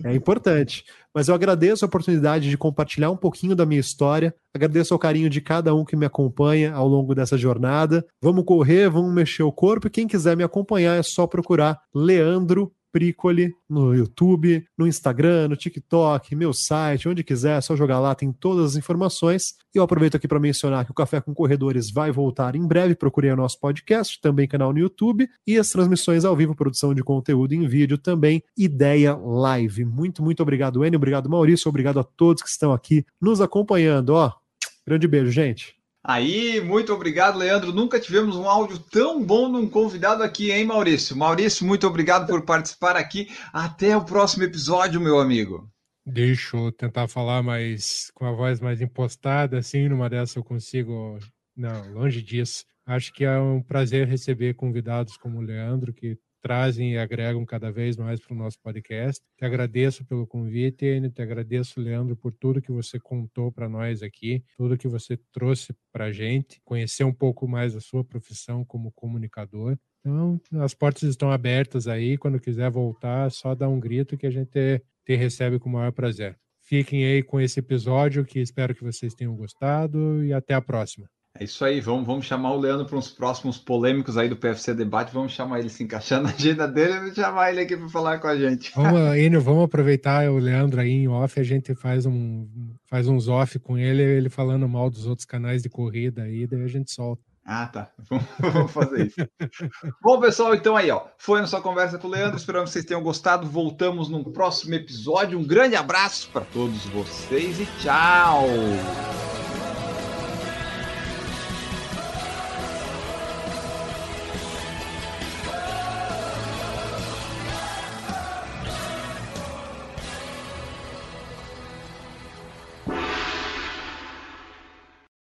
É importante. Mas eu agradeço a oportunidade de compartilhar um pouquinho da minha história. Agradeço ao carinho de cada um que me acompanha ao longo dessa jornada. Vamos correr, vamos mexer o corpo. E quem quiser me acompanhar é só procurar Leandro Pricoli no YouTube, no Instagram, no TikTok, meu site, onde quiser, é só jogar lá, tem todas as informações. E eu aproveito aqui para mencionar que o Café com Corredores vai voltar em breve. Procurei o nosso podcast, também canal no YouTube, e as transmissões ao vivo, produção de conteúdo em vídeo também, Ideia Live. Muito, muito obrigado, Enio, obrigado, Maurício, obrigado a todos que estão aqui nos acompanhando. Ó, grande beijo, gente. Aí, muito obrigado, Leandro. Nunca tivemos um áudio tão bom de um convidado aqui, hein, Maurício? Maurício, muito obrigado por participar aqui. Até o próximo episódio, meu amigo. Deixa eu tentar falar mais com a voz mais impostada, assim, numa dessa eu consigo. Não, longe disso. Acho que é um prazer receber convidados como o Leandro, que trazem e agregam cada vez mais para o nosso podcast. Te agradeço pelo convite, e te agradeço, Leandro, por tudo que você contou para nós aqui, tudo que você trouxe para a gente, conhecer um pouco mais da sua profissão como comunicador. Então, as portas estão abertas aí. Quando quiser voltar, só dá um grito que a gente te recebe com o maior prazer. Fiquem aí com esse episódio que espero que vocês tenham gostado e até a próxima. É isso aí, vamos, vamos chamar o Leandro para uns próximos polêmicos aí do PFC Debate, vamos chamar ele se encaixando na agenda dele e chamar ele aqui para falar com a gente. Vamos, Enio, vamos aproveitar o Leandro aí em off, a gente faz, um, faz uns off com ele, ele falando mal dos outros canais de corrida aí, daí a gente solta. Ah, tá. Vamos fazer isso. Bom, pessoal, então aí, ó. Foi a nossa conversa com o Leandro. Esperamos que vocês tenham gostado. Voltamos no próximo episódio. Um grande abraço para todos vocês e tchau!